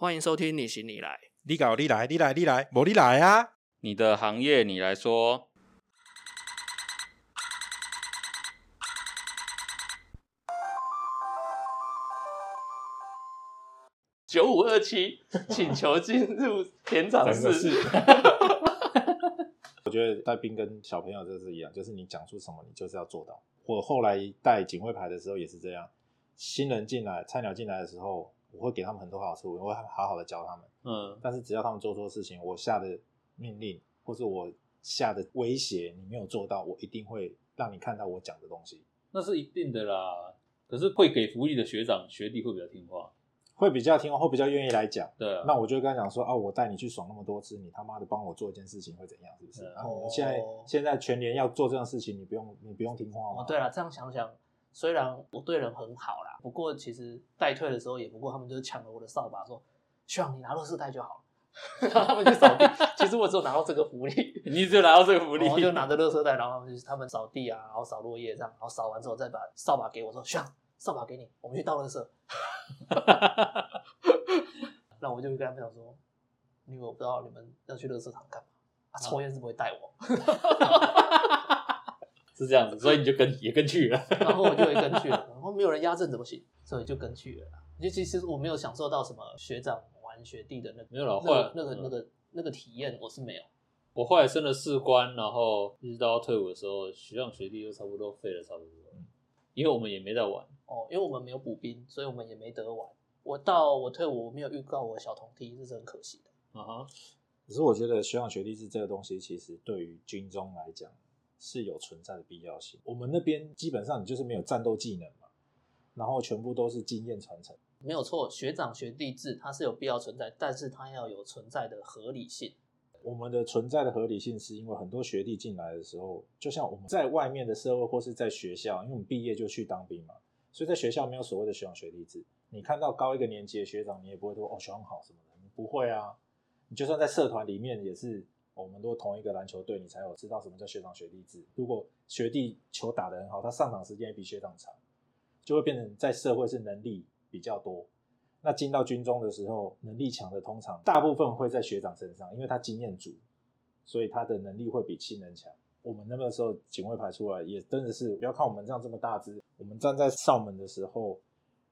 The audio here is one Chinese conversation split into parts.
欢迎收听你行你来。你搞你来，你来你来，无你来啊！你的行业你来说，九五二七，请求进入田长室。我觉得带兵跟小朋友这是一样，就是你讲出什么，你就是要做到。我后来带警卫牌的时候也是这样，新人进来、菜鸟进来的时候，我会给他们很多好处，我会好好的教他们。嗯，但是只要他们做错事情，我下的命令或是我下的威胁你没有做到，我一定会让你看到我讲的东西，那是一定的啦。可是会给福利的学长学弟会比较听话，会比较听话，会比较愿意来讲。对啊。那我就会跟他讲说啊，我带你去爽那么多次，你他妈的帮我做一件事情会怎样？是不是？嗯然后我们现在现在全年要做这样的事情，你不用你不用听话吗？哦，对了，这样想想，虽然我对人很好啦，不过其实代退的时候也不过他们就是抢了我的扫把，说希望你拿垃圾袋就好了。然后他们就扫地，其实我只有拿到这个福利，你只有拿到这个福利然，后就拿着垃圾袋，然后他们就是他们扫地啊，然后扫落叶这样，然后扫完之后再把扫把给我说，希望扫把给你，我们去倒垃圾。那我就跟他们讲说，因为我不知道你们要去垃圾场干嘛，啊，抽烟是不会带我，是这样子，所以你就跟也跟去了。然后我就会跟去了，然后没有人压阵怎么行？所以就跟去了啦。就其实我没有享受到什么学长玩学弟的那个没有了那后来个那个嗯那个那个体验，我是没有。我后来升了士官，然后一直到退伍的时候，学长学弟就差不多废了差不多，因为我们也没在玩。哦，因为我们没有补兵，所以我们也没得玩。我到我退伍，我没有预告我小童梯，这是很可惜的。啊哈，可是我觉得学长学弟是这个东西，其实对于军中来讲是有存在的必要性。我们那边基本上你就是没有战斗技能嘛，然后全部都是经验传承。没有错，学长学弟制它是有必要存在，但是它要有存在的合理性。我们的存在的合理性是因为很多学弟进来的时候，就像我们在外面的社会或是在学校，因为我们毕业就去当兵嘛，所以在学校没有所谓的学长学弟制。你看到高一个年级的学长，你也不会说哦学长好什么的，你不会啊。你就算在社团里面也是，我们都同一个篮球队，你才有知道什么叫学长学弟制。如果学弟球打得很好，他上场时间也比学长长，就会变成在社会是能力比较多。那进到军中的时候，能力强的通常大部分会在学长身上，因为他经验足，所以他的能力会比新人强。我们那个时候警卫排出来也真的是，不要看我们这样这么大只，我们站在哨门的时候，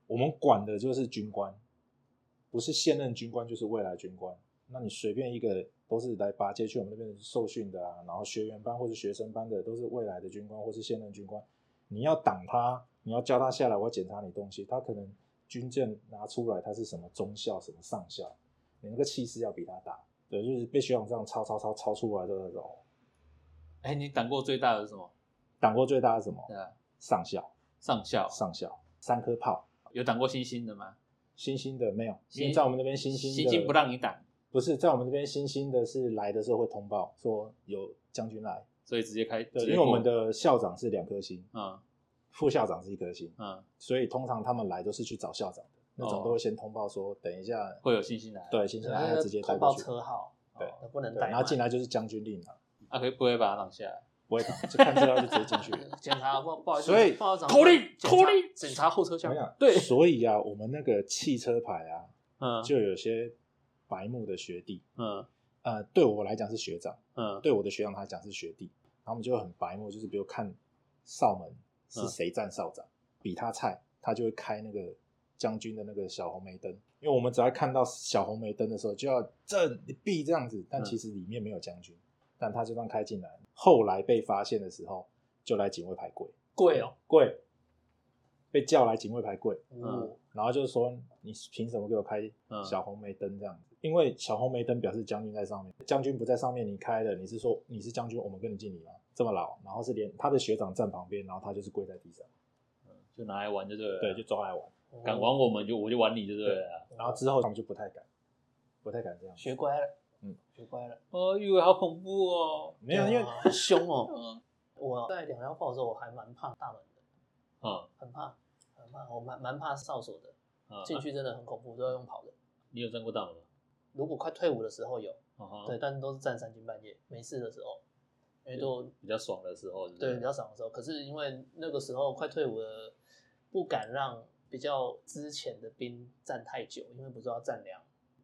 我们管的就是军官，不是现任军官就是未来军官。那你随便一个都是来拔接去我们那边受训的啊，然后学员班或是学生班的都是未来的军官或是现任军官，你要挡他，你要叫他下来，我要检查你东西，他可能军舰拿出来，他是什么中校什么上校，你那个气势要比他大，对，就是被学长这样抄抄抄抄出来的那种。哎，你挡过最大的是什么？挡过最大的是什么？对啊，上校，上校上校，三颗炮，有挡过星星的吗？星星的没有，因为星在我们那边星星星星不让你挡，不是在我们这边星星的是来的时候会通报说有将军来，所以直接开。对，因为我们的校长是两颗星，嗯副校长是一颗星，嗯所以通常他们来都是去找校长的，那种哦都会先通报说等一下会有新星来。对新星来直接带通报车号，对那不能对，带。然后进来就是将军令了，啊，可以不会把他挡下来？不会打，就看资料就直接进去了。检查不不好意思，所以口令口令检查后车厢？对所以啊，我们那个汽车牌啊，嗯就有些白目的学弟，嗯。呃，对我来讲是学长，嗯。对我的学长他讲是学弟，然后我们就会很白目，就是比如看少门是谁站哨长，比他菜，他就会开那个将军的那个小红梅灯，因为我们只要看到小红梅灯的时候，就要正避这样子，但嗯。其实里面没有将军，但他就这样开进来，后来被发现的时候，就来警卫排跪，跪哦，跪，被叫来警卫排跪，嗯，然后就是说你凭什么给我开嗯。小红梅灯这样子？因为小红没灯表示将军在上面，将军不在上面，你开了，你是说你是将军，我们跟你敬礼吗？这么老，然后是连他的学长站旁边，然后他就是跪在地上，就拿来玩就对了。对，就抓来玩。敢玩我们就我就玩你就对了。然后之后他们就不太敢，不太敢这样。学乖了，嗯，学乖了。哦，以为好恐怖哦。没有，因为很凶哦。嗯我在两幺炮的时候，我还蛮怕大门的，嗯很怕，很怕，我蛮蛮怕哨所的，嗯，进去真的很恐怖，都要用跑的。你有站过大门吗？如果快退伍的时候有，对，但是都是站三更半夜，没事的时候，因为都比较爽的时候，对比较爽的时候。可是因为那个时候快退伍了，不敢让比较之前的兵站太久，因为不知道站两，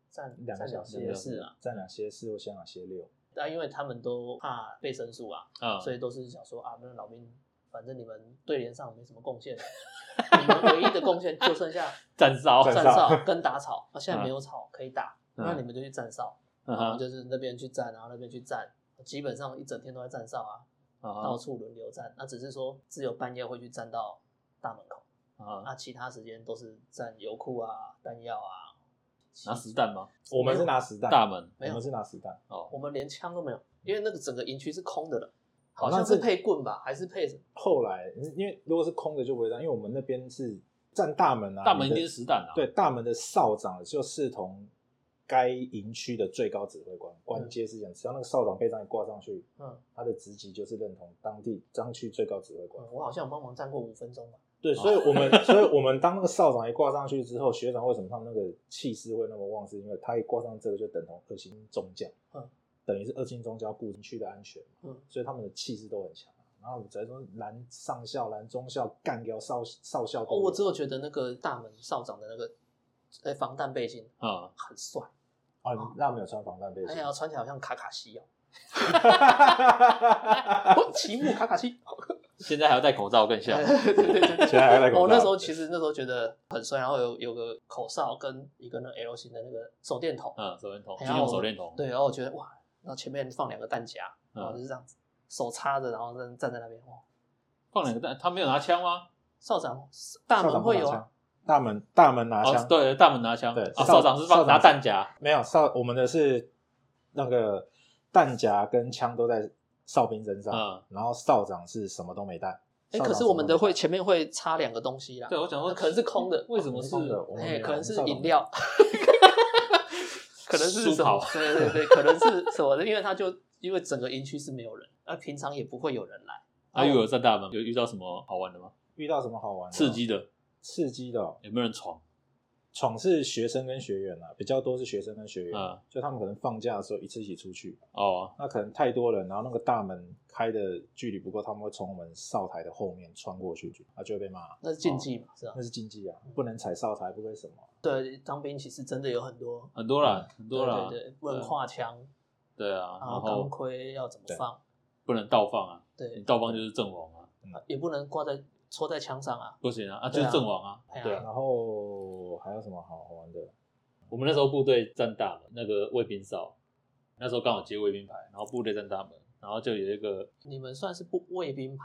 站两个小时歇四啊，站两歇四或先两歇六。但因为他们都怕被申诉啊，啊，所以都是想说啊，那老兵，反正你们对联上没什么贡献，你们唯一的贡献就剩下 站哨，站哨 跟打草，啊，现在没有草可以打，嗯那你们就去站哨，嗯然后就是那边去站，然后那边去站，基本上一整天都在站哨啊，啊到处轮流站，那只是说只有半夜会去站到大门口，啊，那其他时间都是站油库啊、弹药啊，拿实弹吗？我们是拿实弹，大门没有我们是拿实弹。哦，我们连枪都没有，因为那个整个营区是空的了，好像是配棍吧，还是配什么？后来因为如果是空的就不会这样，因为我们那边是站大门啊，大门一定是实弹啊，对，大门的哨长就视同该营区的最高指挥官，官阶是这样，只要那个哨长背章一挂上去，嗯他的职级就是认同当地张区最高指挥官嗯，。我好像有帮忙站过五分钟吧。对，所以我们，所以我们当那个哨长一挂上去之后，学长为什么他们那个气势会那么旺？是因为他一挂上这个就等同二星中将，嗯，等于是二星中将顾营区的安全，嗯，所以他们的气势都很强。然后只能说蓝上校、蓝中校干掉少少校哦，我只有觉得那个大门少长的那个呃防弹背心啊，很帅，啊，你那没有穿防弹背心。哎，呀，穿起来好像卡卡西哦，哈哦奇木卡卡西，现在还要戴口罩更像，对对对对 现在还在口罩。我那时候其实那时候觉得很帅，然后有有个口哨跟一个那 L 型的那个手电筒，嗯，手电筒，哎军用手电筒，对，然后我觉得哇，然后前面放两个弹夹，嗯。然后就是这样子，手插着，然后站站在那边，哇，放两个弹，他没有拿枪吗？哨长大校门会有啊大门大门拿枪，哦，对，大门拿枪，对啊，少少长是放拿弹夹，没有少我们的是那个弹夹跟枪都在哨兵身上，嗯然后少长是什么都没带。哎，可是我们的会前面会插两个东西啦，对我想说可能是空的，为什么是空的我们没哎，可能是饮料，可能是什么？对对对，可能是什么的，因为他就因为整个营区是没有人，那平常也不会有人来。啊，又有在大门，有遇到什么好玩的吗？遇到什么好玩的？刺激的，刺激的哦、有没有人闯？闯是学生跟学员啊，比较多是学生跟学员，嗯。就他们可能放假的时候一次一起出去，哦，那可能太多人，然后那个大门开的距离不够，他们会从我们哨台的后面穿过去，啊就会被骂，那是禁忌嘛，是吧？那？是禁忌啊，不能踩哨台，不可以什么。对，当兵其实真的有很多很多啦，很多啦，对对对，不能跨枪，对啊，然然后钢盔要怎么放，不能倒放啊，你对，倒放就是阵亡啊，也不能挂在戳在枪上啊。不行啊，啊就是阵亡啊对啊。然后还有什么好好玩的？我们那时候部队站大门，那个卫兵哨，那时候刚好接卫兵牌，然后部队站大门，然后就有一个你们算是不卫兵牌，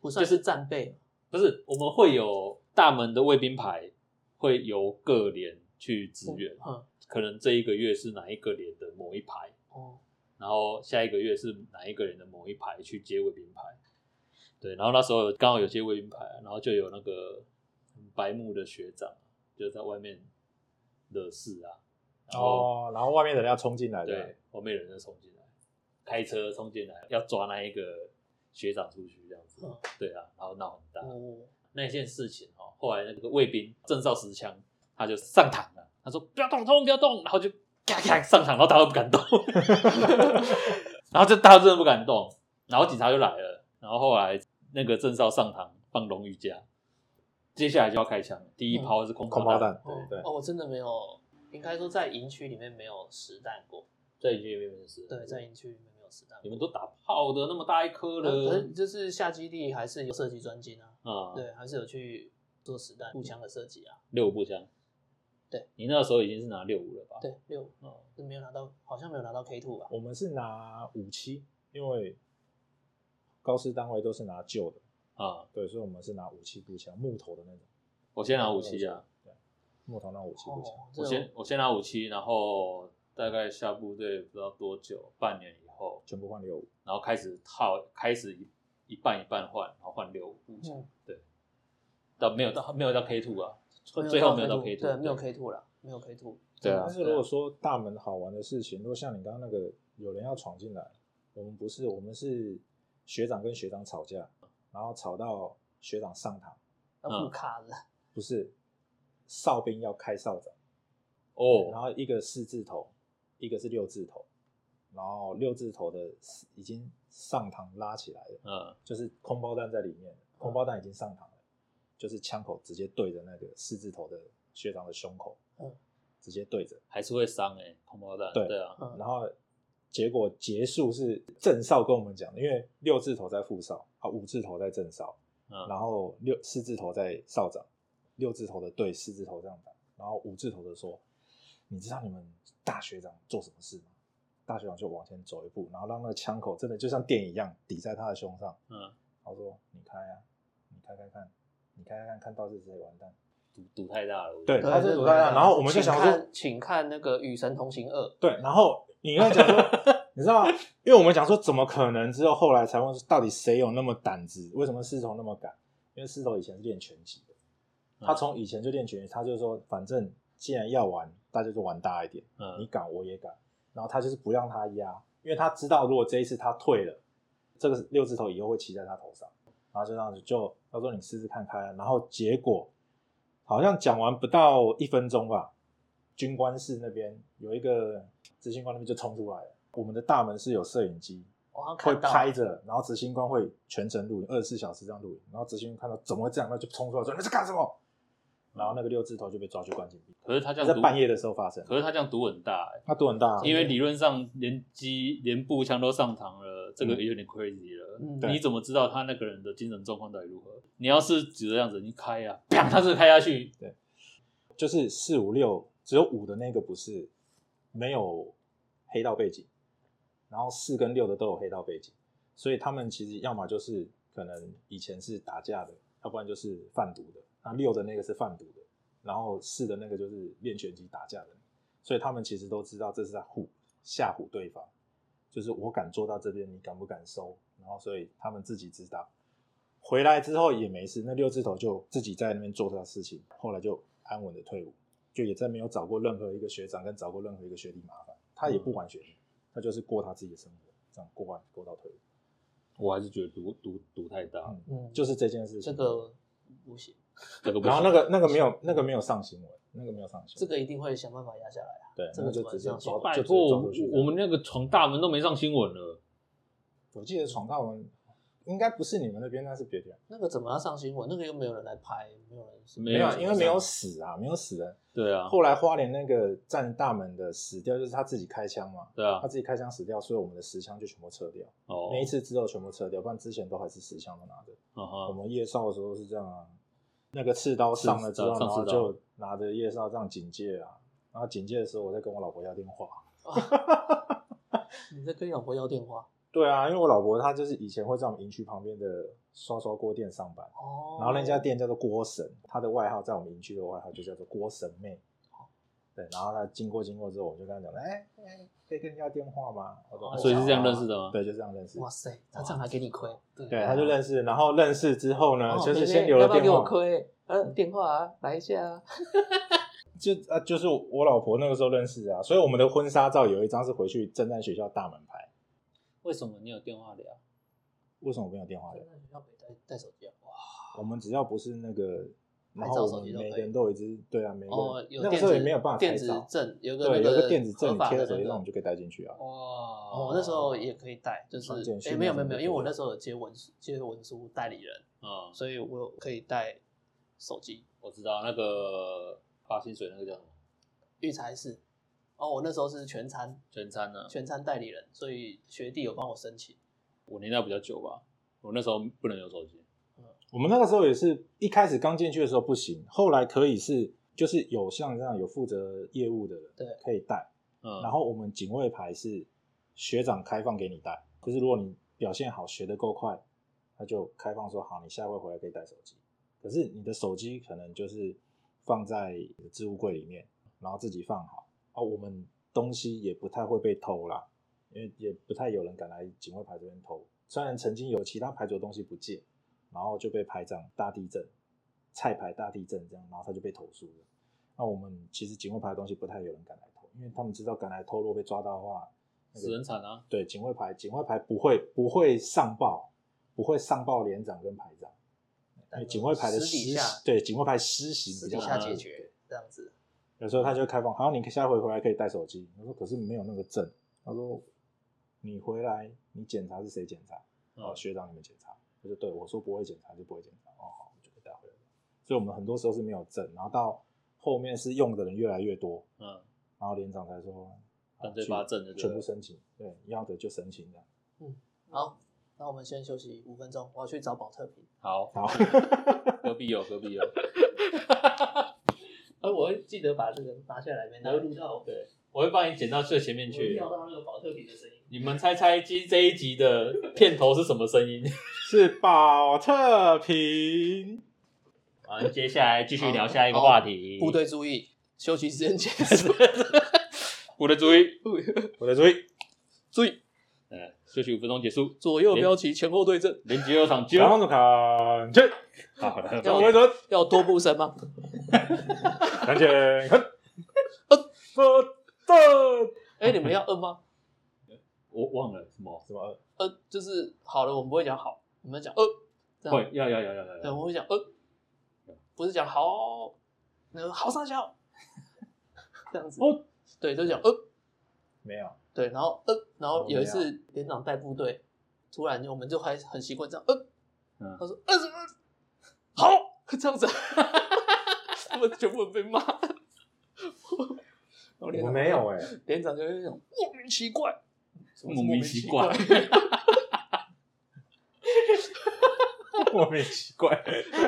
不算是战备不是我们会有大门的卫兵牌，会由各连去支援，嗯，可能这一个月是哪一个连的某一排，哦，然后下一个月是哪一个人的某一排去接卫兵牌。对，然后那时候刚好有些卫兵牌，然后就有那个白目的学长就在外面惹事啊，然后、哦，然后外面的人要冲进来，对外面人就冲进来，开车冲进来要抓那一个学长出去这样子，嗯对啊，然后闹很大。哦，那件事情哦，后来那个卫兵正少持枪，他就上膛了，他说不要动，通不要动，然后就咔咔上膛，然后大家都不敢动，然后就大家真的不敢动，然后警察就来了，然后后来那个郑少上膛放荣誉假，接下来就要开枪，第一炮是空空包弹，哦对对。哦，我真的没有，应该说在营区里面没有实弹过，在营区里面没事，对，在营区里面没有实弹。你们都打炮的那么大一颗呃可了是，就是下基地还是有射击专精啊，啊，对，还是有去做实弹步枪的设计啊，六五步枪，对你那时候已经是拿六五了吧？对，六哦，是没有拿到，好像没有拿到 K two 吧？我们是拿五七，因为高师单位都是拿旧的，啊，对，所以我们是拿武器步枪，木头的那种。我先拿武器啊，对，木头那武器步枪。哦，我先我先拿武器，然后大概下部队不知道多久，半年以后，全部换六五，然后开始套，开始一一半一半换，然后换六五步枪，嗯对，到没有到没有到 K two 啊，最后没有到到 K two，对，没有 K two 了，没有 K two。对啊但是如果说大门好玩的事情，如果像你刚刚那个有人要闯进来，我们不是，我们是学长跟学长吵架，然后吵到学长上堂，要不卡的，不是哨兵要开哨长，然哦，后一个四字头，一个是六字头，然后六字头的已经上膛拉起来了，嗯，就是空包弹在里面，空包弹已经上膛了，就是枪口直接对着那个四字头的学长的胸口，嗯，直接对着，还是会伤哎，空包弹。对对啊，嗯然后结果结束是正少跟我们讲的，因为六字头在副少啊，五字头在正少，嗯，然后六四字头在少长，六字头的对四字头这样打，然后五字头的说，你知道你们大学长做什么事吗？大学长就往前走一步，然后让那个枪口真的就像电影一样抵在他的胸上，嗯，他说你开啊，你开开看，你开开看看到是谁完蛋。赌赌太大了。对得他是赌太大然后我们就想说看，请看那个《与神同行二》，对，然后你刚才讲说，你知道吗？因为我们讲说怎么可能，之后后来才问说到底谁有那么胆子？为什么狮头那么敢？因为狮头以前是练拳击的，他从以前就练拳击，他就说反正既然要玩，大家就玩大一点，嗯你敢我也敢。然后他就是不让他压，因为他知道如果这一次他退了，这个六字头以后会骑在他头上，然后就这样子就他说你试试看开啊，然后结果好像讲完不到一分钟吧，军官室那边有一个执行官那边就冲出来了，我们的大门是有摄影机，会拍着，然后执行官会全程录影，二十四小时这样录影，然后执行官看到怎么会这样，那就冲出来说你在干什么，然后那个六字头就被抓去关禁闭，可是他这样赌在半夜的时候发生，可是他这样赌很大欸，他赌很大啊，因为理论上连机连步枪都上膛了，这个嗯也有点 crazy 了。你怎么知道他那个人的精神状况到底如何？你要是指这样子，你开啊，砰，他是开下去，对就是四五六只有五的那个不是没有黑道背景，然后四跟六的都有黑道背景，所以他们其实要么就是可能以前是打架的，要不然就是贩毒的。那六的那个是贩毒的，然后四的那个就是练拳击打架的，所以他们其实都知道这是在唬吓唬对方，就是我敢做到这边，你敢不敢收？然后所以他们自己知道。回来之后也没事，那六字头就自己在那边做他的事情，后来就安稳的退伍，就也再没有找过任何一个学长跟找过任何一个学弟麻烦，他也不管学弟，他就是过他自己的生活，这样过完过到退伍，我还是觉得赌赌赌太大，嗯，嗯，就是这件事情。这个不行，这个不。然后那个那个没有那个没有上新闻，那个没有上新闻，这个一定会想办法压下来啊。对，这个就直接就直接拜托，我抓出去。我们那个闯大门都没上新闻了。我记得闯大门应该不是你们那边，那是别的。那个怎么要上新闻？那个又没有人来拍，没有人是没没有因为没有死啊，没有死人。对啊，后来花莲那个站大门的死掉，就是他自己开枪嘛，对啊他，自己开枪死掉，所以我们的实枪就全部撤掉。哦，那一次之后全部撤掉，不然之前都还是实枪都拿着。嗯哼，我们夜少的时候是这样啊，那个刺刀上了之后，然后就拿着夜哨这样警戒啊。然后警戒的时候，我在跟我老婆要电话。你在跟老婆要电话对啊，因为我老婆她就是以前会在我们营区旁边的刷刷锅店上班，哦。然后那家店叫做郭神，她的外号在我们营区的外号就叫做郭神妹。对，然后他经过经过之后，我就跟他讲，哎、哎可以跟你要电话吗？我说哦所以是这样认识的的吗对，就这样认识。哇塞，他这样还给你亏？对对，他就认识，然后认识之后呢，哦就是先留了电要不要给我话，亏？呃，电话啊，来一下啊。就啊，就是我老婆那个时候认识啊，所以我们的婚纱照有一张是回去正在学校大门拍。为什么你有电话聊？为什么没有电话聊？在学校可以带带手机啊？哇，我们只要不是那个，然后每个人都有一支，对啊，每个那个时有电子候也没有办法拍电子照，证，有个有个电子证，贴在手机上我们就可以带进去啊。哇，哦，我那时候也可以带，就是哎，没有没有没有，因为我那时候有接文书接文书代理人，啊，所以我可以带手机。我知道那个发薪水那个叫什么育才是，哦，我那时候是全餐全餐呢？全餐代理人，所以学弟有帮我申请。我年代比较久吧，我那时候不能有手机。我们那个时候也是一开始刚进去的时候不行，后来可以是就是有像这样有负责业务的人，对可以带。嗯，然后我们警卫牌是学长开放给你带，就是如果你表现好，学得够快，他就开放说好，你下回回来可以带手机。可是你的手机可能就是放在置物柜里面，然后自己放好。啊，我们东西也不太会被偷啦，因为也不太有人敢来警卫牌这边偷。虽然曾经有其他牌组的东西不见，然后就被排长大地震、菜牌大地震这样，然后他就被投诉了。那我们其实警卫牌的东西不太有人敢来偷，因为他们知道敢来偷，如果被抓到的话，那死人惨啊！对警卫牌，警卫牌不会不会上报，不会上报连长跟排长，因为警卫牌的施私底下对警卫牌私底比较难下解决这样子。有时候他就会开放，好，你下回回来可以带手机。他说可是没有那个证。他说你回来你检查是谁检查？哦，嗯学长你们检查。我就对我说不会检查就不会检查。哦，好，我就可以带回来。所以我们很多时候是没有证，然后到后面是用的人越来越多，嗯，然后连长才说，干脆去发证全部申请，对，要的就申请这样。好，那我们先休息五分钟，我要去找保特瓶。好，好，何必有，何必有，哎我会记得把这个拿下来，免得录到对，我会帮你剪到最前面去。调到那个保特瓶的声音。你们猜猜今这一集的片头是什么声音？是保特瓶。好，接下来继续聊下一个话题。部队注意，休息时间结束。部队注意，我的注意，注意，呃，休息五分钟结束，左右标旗，前后对阵。连接二场接。然后就看去，好了，要我们准，要多步声吗？看见，看，呃，呃，哎，你们要摁吗？我忘了什么？什么？呃，就是好了，我们不会讲好，我们讲呃，这样会要要要要要对，要。我们会讲呃，不是讲好，那个好上校，这样子。哦，对，就讲呃，没有，对，然后呃，然后哦有一次连长带部队，突然我们就还很习惯这样呃，嗯他说呃什么好这样子，他们全部人被骂。然后连我长没有哎，连长就是那种莫名其怪，莫名奇怪莫名奇怪。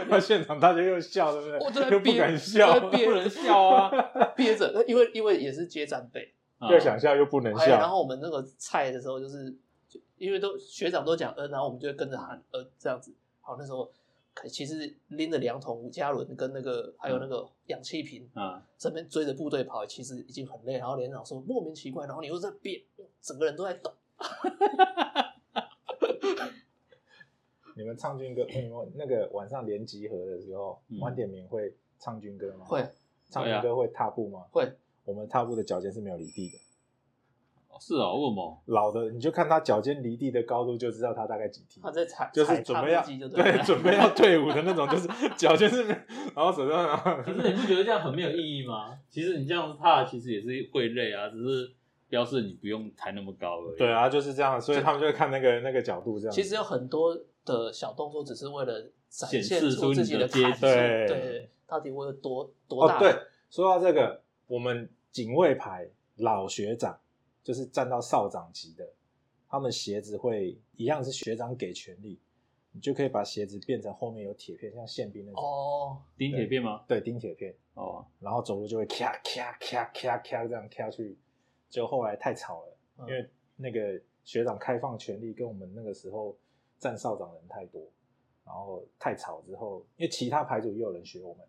那 现场大家又笑，对不对？又不敢笑，憋不能 笑啊！憋着，因为因为也是接战备，又想笑又不能还有然。后我们那个菜的时候就是，就因为都学长都讲呃，然后我们就会跟着喊呃这样子。好，那时候可其实拎着两桶五加仑跟那个还有那个氧气瓶，啊，这边追着部队跑，其实已经很累。然后连长说莫名其怪，然后你又在变，整个人都在抖。你们唱军歌，你们那个晚上连集合的时候嗯，晚点名会唱军歌吗？会唱军歌会踏步吗？会，我们踏步的脚尖是没有离地的。是哦，为什么？老的你就看他脚尖离地的高度，就知道他大概几踢他。在踩，就是准备要对了 准备要退伍的那种，就是 脚尖是然后手上然后可是你不觉得这样很没有意义吗？其实你这样踏，其实也是会累啊，只是标示你不用抬那么高而已。对，啊，就是这样，所以他们就会看那个那个角度这样。其实有很多的小动作，只是为了展现示出自己的阶级对，到底我有多多大？，哦对，说到这个，我们警卫排老学长，就是站到少长级的，他们鞋子会一样是学长给权力，你就可以把鞋子变成后面有铁片，像宪兵那种，哦，钉铁片吗？对，钉铁片，哦，然后走路就会咔咔咔咔咔这样咔去，就后来太吵了，嗯因为那个学长开放权力跟我们那个时候站少长人太多，然后太吵之后，因为其他牌组也有人学我们，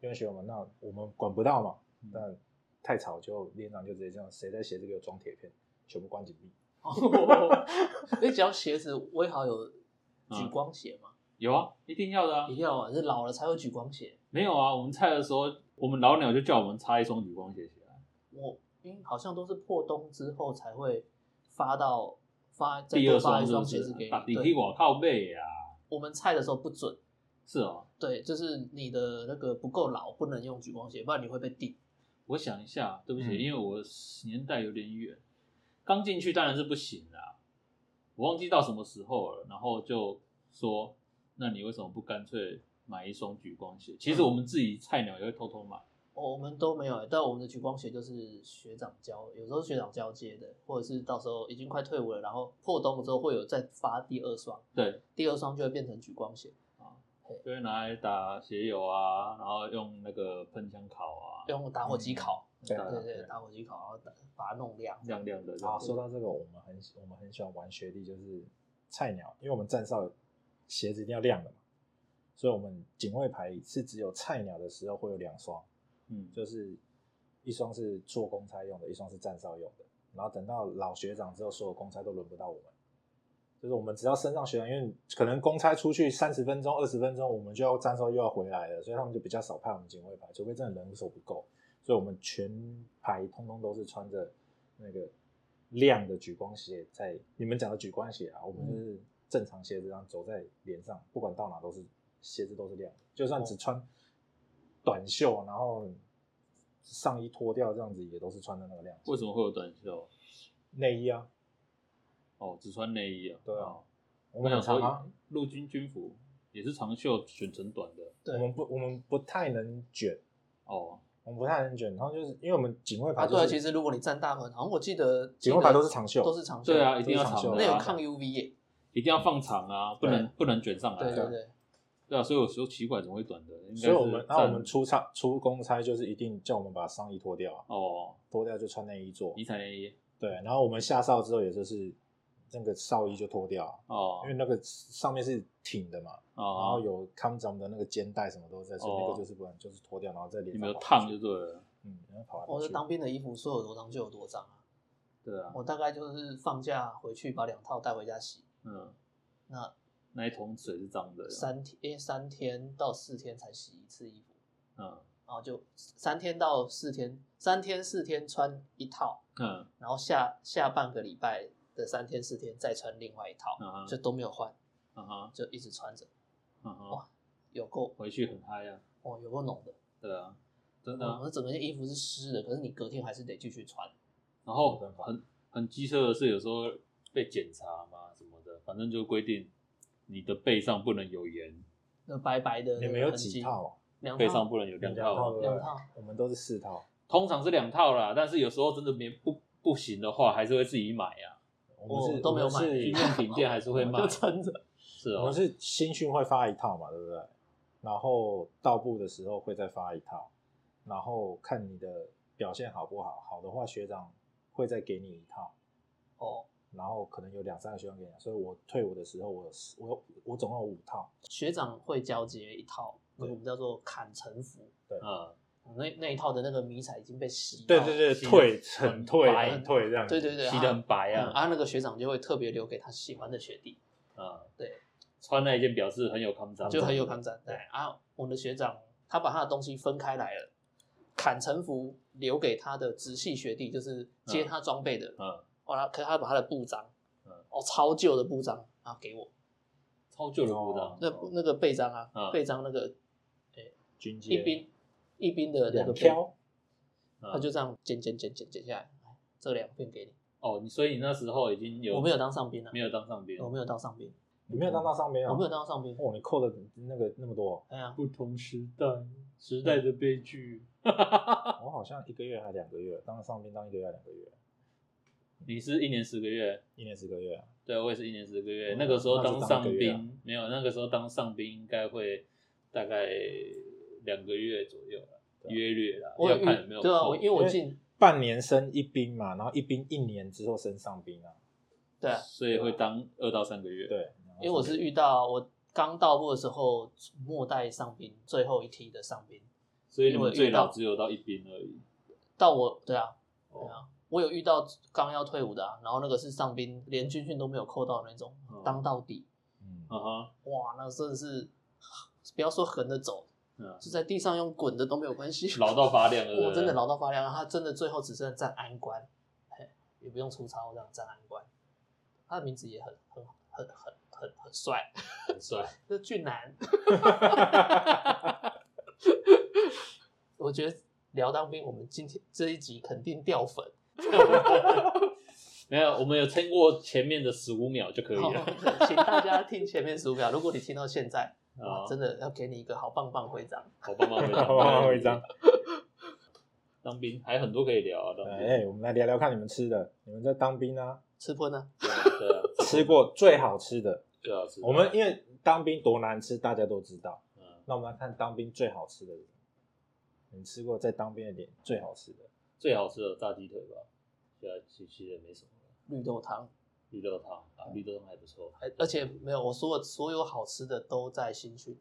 有人学我们，那我们管不到嘛，嗯但太吵就连长就直接这样，谁在鞋子给我装铁片，全部关紧闭。你只要鞋子威豪有嗯举光鞋嘛，有啊，一定要的啊一。定要啊，是老了才有举光鞋。没有啊，我们菜的时候，我们老鸟就叫我们插一双举光鞋起来。我因为好像都是破冬之后才会发到发再第二多发一双鞋子给你。打底对替我靠背啊。我们菜的时候不准，是哦，对，就是你的那个不够老，不能用举光鞋，不然你会被定。我想一下，对不起，嗯因为我年代有点远，刚进去当然是不行啦。我忘记到什么时候了，然后就说，那你为什么不干脆买一双举光鞋？其实我们自己菜鸟也会偷偷买。我们都没有欸，但我们的举光鞋就是学长教，有时候学长交接的，或者是到时候已经快退伍了，然后破冬的时候会有再发第二双，对，第二双就会变成举光鞋，就会拿来打鞋油啊，然后用那个喷枪烤啊，用打火机烤，对对对对，打火机烤，然后打把它弄亮。亮亮的。然后，说到这个，我们很我们很喜欢玩学弟，就是菜鸟，因为我们站哨鞋子一定要亮的嘛，所以我们警卫牌是只有菜鸟的时候会有两双，嗯，就是一双是做公差用的，一双是站哨用的。然后等到老学长之后，所有公差都轮不到我们，就是我们只要升上学长，因为可能公差出去三十分钟、二十分钟，我们就要站哨又要回来了，所以他们就比较少派我们警卫排，除非真的人手不够。所以我们全排通通都是穿着那个亮的举光鞋在，你们讲的举光鞋啊，我们就是正常鞋子上走在脸上，不管到哪都是鞋子都是亮的，就算只穿短袖，然后上衣脱掉这样子，也都是穿的那个亮。为什么会有短袖？内衣啊？哦，只穿内衣啊。对啊哦。我们想说陆军军服也是长袖卷成短的。对。我们不我们不太能卷，哦，我们不太能卷，然后就是因为我们警卫牌、啊，就是，对啊，其实如果你站大门，好像我记得警卫牌都是长袖都是长袖，对啊，一定要长袖那有抗 UV 耶，一定要放长啊，不能不能卷上来。对对对，对啊，所以有时候奇怪，怎么会短的？所以我们是然后我们出差出公差就是一定叫我们把上衣脱掉啊，哦，脱掉就穿内衣做。迷彩内衣。对，然后我们下哨之后也就是那个哨衣就脱掉啊，哦因为那个上面是挺的嘛，哦然后哦，有康长的那个肩带什么都在，所以那哦个就是不能就是脱掉，然后再脸你们有上跑去烫就对了。嗯，然后跑来我这跑去。当兵的衣服说有多脏就有多脏啊，对啊，我大概就是放假回去把两套带回家洗，嗯，那那一桶水是脏的。三天，因为三天到四天才洗一次衣服，嗯然后就三天到四天，三天四天穿一套，嗯然后下下半个礼拜的三天四天再穿另外一套，嗯哼就都没有换，嗯哼就一直穿着，嗯哼哇，有够回去很嗨啊。哦，有够浓的。对啊，真的啊。我整个衣服是湿的，可是你隔天还是得继续穿。然后很很机车的是，有时候被检查嘛什么的，反正就规定你的背上不能有盐，那白白的你没有几？套啊？两背上。不能有两两套两套我们都是四套。通常是两套啦，但是有时候真的没不不行的话，还是会自己买啊。我们是、哦都没有买我们是军用品店还是会 卖就，撑着。是哦我们。是新训会发一套嘛，对不对？然后到部的时候会再发一套，然后看你的表现好不好，好的话学长会再给你一套，哦，然后可能有两三个学长给你，所以我退伍的时候我有我有我总共有五套，学长会交接一套，我们叫做砍城服。对嗯，那那一套的那个迷彩已经被洗到。对对对，退很很退白很退这样子，对对对，洗的很白啊。嗯啊，那个学长就会特别留给他喜欢的学弟，啊，对，穿那一件表示很有抗战，就很有抗战。对啊，我们的学长他把他的东西分开来了，砍城服留给他的直系学弟，就是接他装备的。嗯，后可是他把他的布章，嗯哦，超旧的布章啊给我，超旧的布章，那那个背章啊，嗯背章那个军阶一兵一兵的那两个背，挑，嗯他就这样剪剪剪剪剪下来，来这两片给你。哦，你所以你那时候已经有我没有当上兵啊没，有当上兵，我没有当上兵，你没有当到上面啊？我没有当上兵。哦，你扣的那个那么多，哎呀，不同时代时代的悲剧。我好像一个月还两个月，当上兵当一个月还两个月，你是一年十个月，一年十个月啊。对我也是一年十个月。哦那个时候当上兵没有，那个时候当上兵应该会大概两个月左右啦，对啊。约略啦，我看有没有对啊，我因为我进半年升一兵嘛，然后一兵一年之后升上兵啊。对啊，所以会当二到三个月。，对，因为我是遇到我刚到部的时候末代上兵最后一梯的上兵，所以你们最老只有到一兵而已。到我对啊，对哦，啊，我有遇到刚要退伍的啊，然后那个是上兵，连军训都没有扣到的那种，哦。当到底，嗯，嗯哼，哇，那真的是不要说横着走，嗯，就在地上用滚的都没有关系，老到发亮了。我真的老到发亮，他真的最后只剩站安官，也不用出操，这样站安官，他的名字也很很很很很很帅，很帅。这俊男，我觉得聊当兵，我们今天这一集肯定掉粉，没有，我们有撑过前面的十五秒就可以好了。请大家听前面十五秒，如果你听到现在，哇，啊，真的要给你一个好棒棒徽章。好棒棒徽章，好棒棒徽章。当兵还有很多可以聊啊，当兵。哎，我们来聊聊看你们吃的，你们在当兵啊，吃喷呢？对啊，吃过最好吃的。最好吃的。我们因为当兵多难吃，大家都知道。嗯那我们来看当兵最好吃的你吃过在当兵的点最好吃的？最好吃的炸鸡腿吧，其他其其实也没什么了。绿豆汤，绿豆汤啊，绿豆汤还不错。而而且没有我说的所有好吃的都在新训，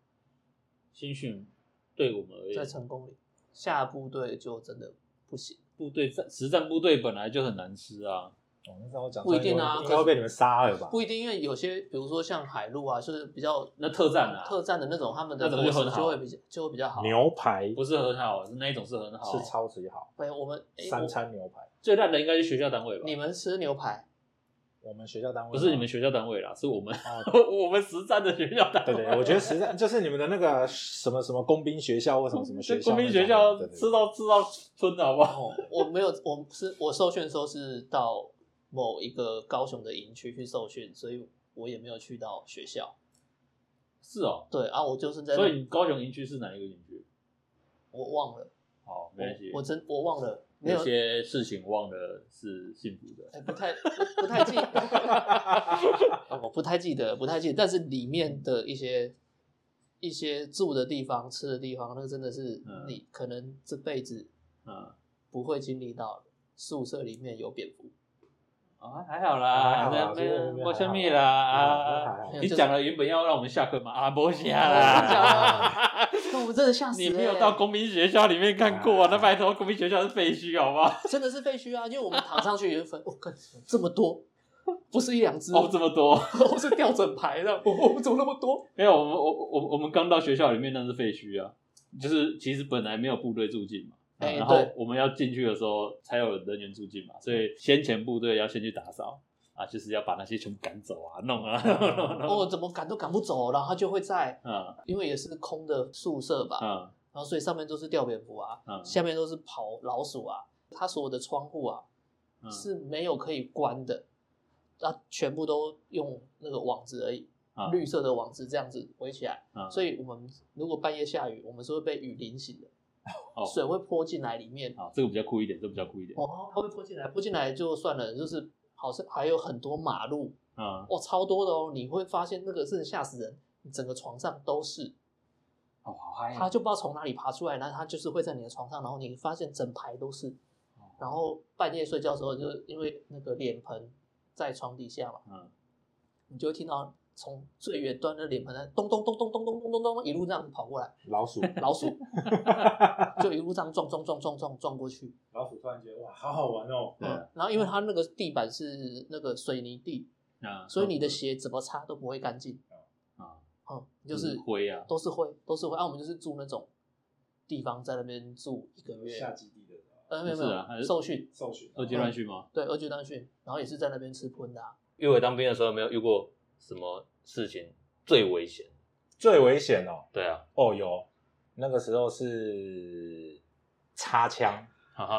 新训对我们而言在，成功里，下部队就真的不行。部队战实战部队本来就很难吃啊。哦，那让我讲不一定啊应该会被你们杀了吧？不一定，因为有些比如说像海陆啊，就是比较那特战啊，特战的那种，他们的就很好就会比较就会比较好。牛排不是很好，是那一种是很好。是超级好，对，我们诶三餐牛排。最烂的应该是学校单位吧？你们吃牛排，我们学校单位不是你们学校单位啦，是我们哦 我们实战的学校单位。对对，我觉得实战 就是你们的那个什么什么工兵学校或什么什么学校那种的，公民学校对对对吃到吃到春的好不好？哦，我没有，我是我受训的时候是到某一个高雄的营区去受训，所以我也没有去到学校。是哦，对啊，我就是在，所以你高雄营区是哪一个营区？我忘了，好，没关系。我真我忘了，没有，些事情忘了是幸福的。哎，不太不不太记，我不太记得，不太记得，但是里面的一些一些住的地方、吃的地方，那个真的是嗯。你可能这辈子嗯，不会经历到的。宿舍里面有蝙蝠，啊，还好啦，没没这个没什么还好啦啊。你讲了原本要让我们下课吗？啊，不下我啦。那我们真的吓死、欸！你没有到公民学校里面看过啊？啊那拜托，公民学校是废墟，好不好？真的是废墟啊！因为我们躺上去也分，我、靠这么多，不是一两只，哦，这么多。我 是掉整排的，我、我 怎么那么多？没有，我们我我我们刚到学校里面那是废墟啊，就是其实本来没有部队驻进嘛，哎然后对我们要进去的时候才有人员驻进嘛，所以先前部队要先去打扫啊，就是要把那些全部赶走啊，弄啊，哦，怎么赶都赶不走，然后他就会在，嗯因为也是空的宿舍吧，嗯然后所以上面都是吊蝙蝠啊，嗯下面都是跑老鼠啊，它所有的窗户啊嗯，是没有可以关的，它全部都用那个网子而已，啊绿色的网子这样子围起来，嗯所以我们如果半夜下雨，我们是会被雨淋醒的，哦水会泼进来里面，啊，这个比较酷一点，这个比较酷一点，哦，它会泼进来，泼进来就算了，就是好像还有很多马路，嗯。哦，超多的哦，你会发现那个是吓死人，你整个床上都是，哦，好嗨它就不知道从哪里爬出来，然后它就是会在你的床上，然后你发现整排都是，然后半夜睡觉的时候，就是因为那个脸盆在床底下嘛，嗯。你就会听到从最远端的脸盆在咚咚咚咚咚咚咚咚咚一路这样跑过来，老鼠，老鼠。就一路这样撞撞撞撞撞撞过去，老鼠突然觉得哇，好好玩哦。对嗯，然后因为它那个地板是那个水泥地，啊，所以你的鞋怎么擦都不会干净，啊。嗯，就是灰啊，都是灰，都是灰。啊，我们就是住那种地方，在那边住一个月。下基地的呃，没有没有，受训，受训，二阶段训吗？对，二阶段训，然后也是在那边吃喷的、啊。玉伟当兵的时候没有遇过什么事情最危险？最危险哦。对啊，哦，有那个时候是插枪，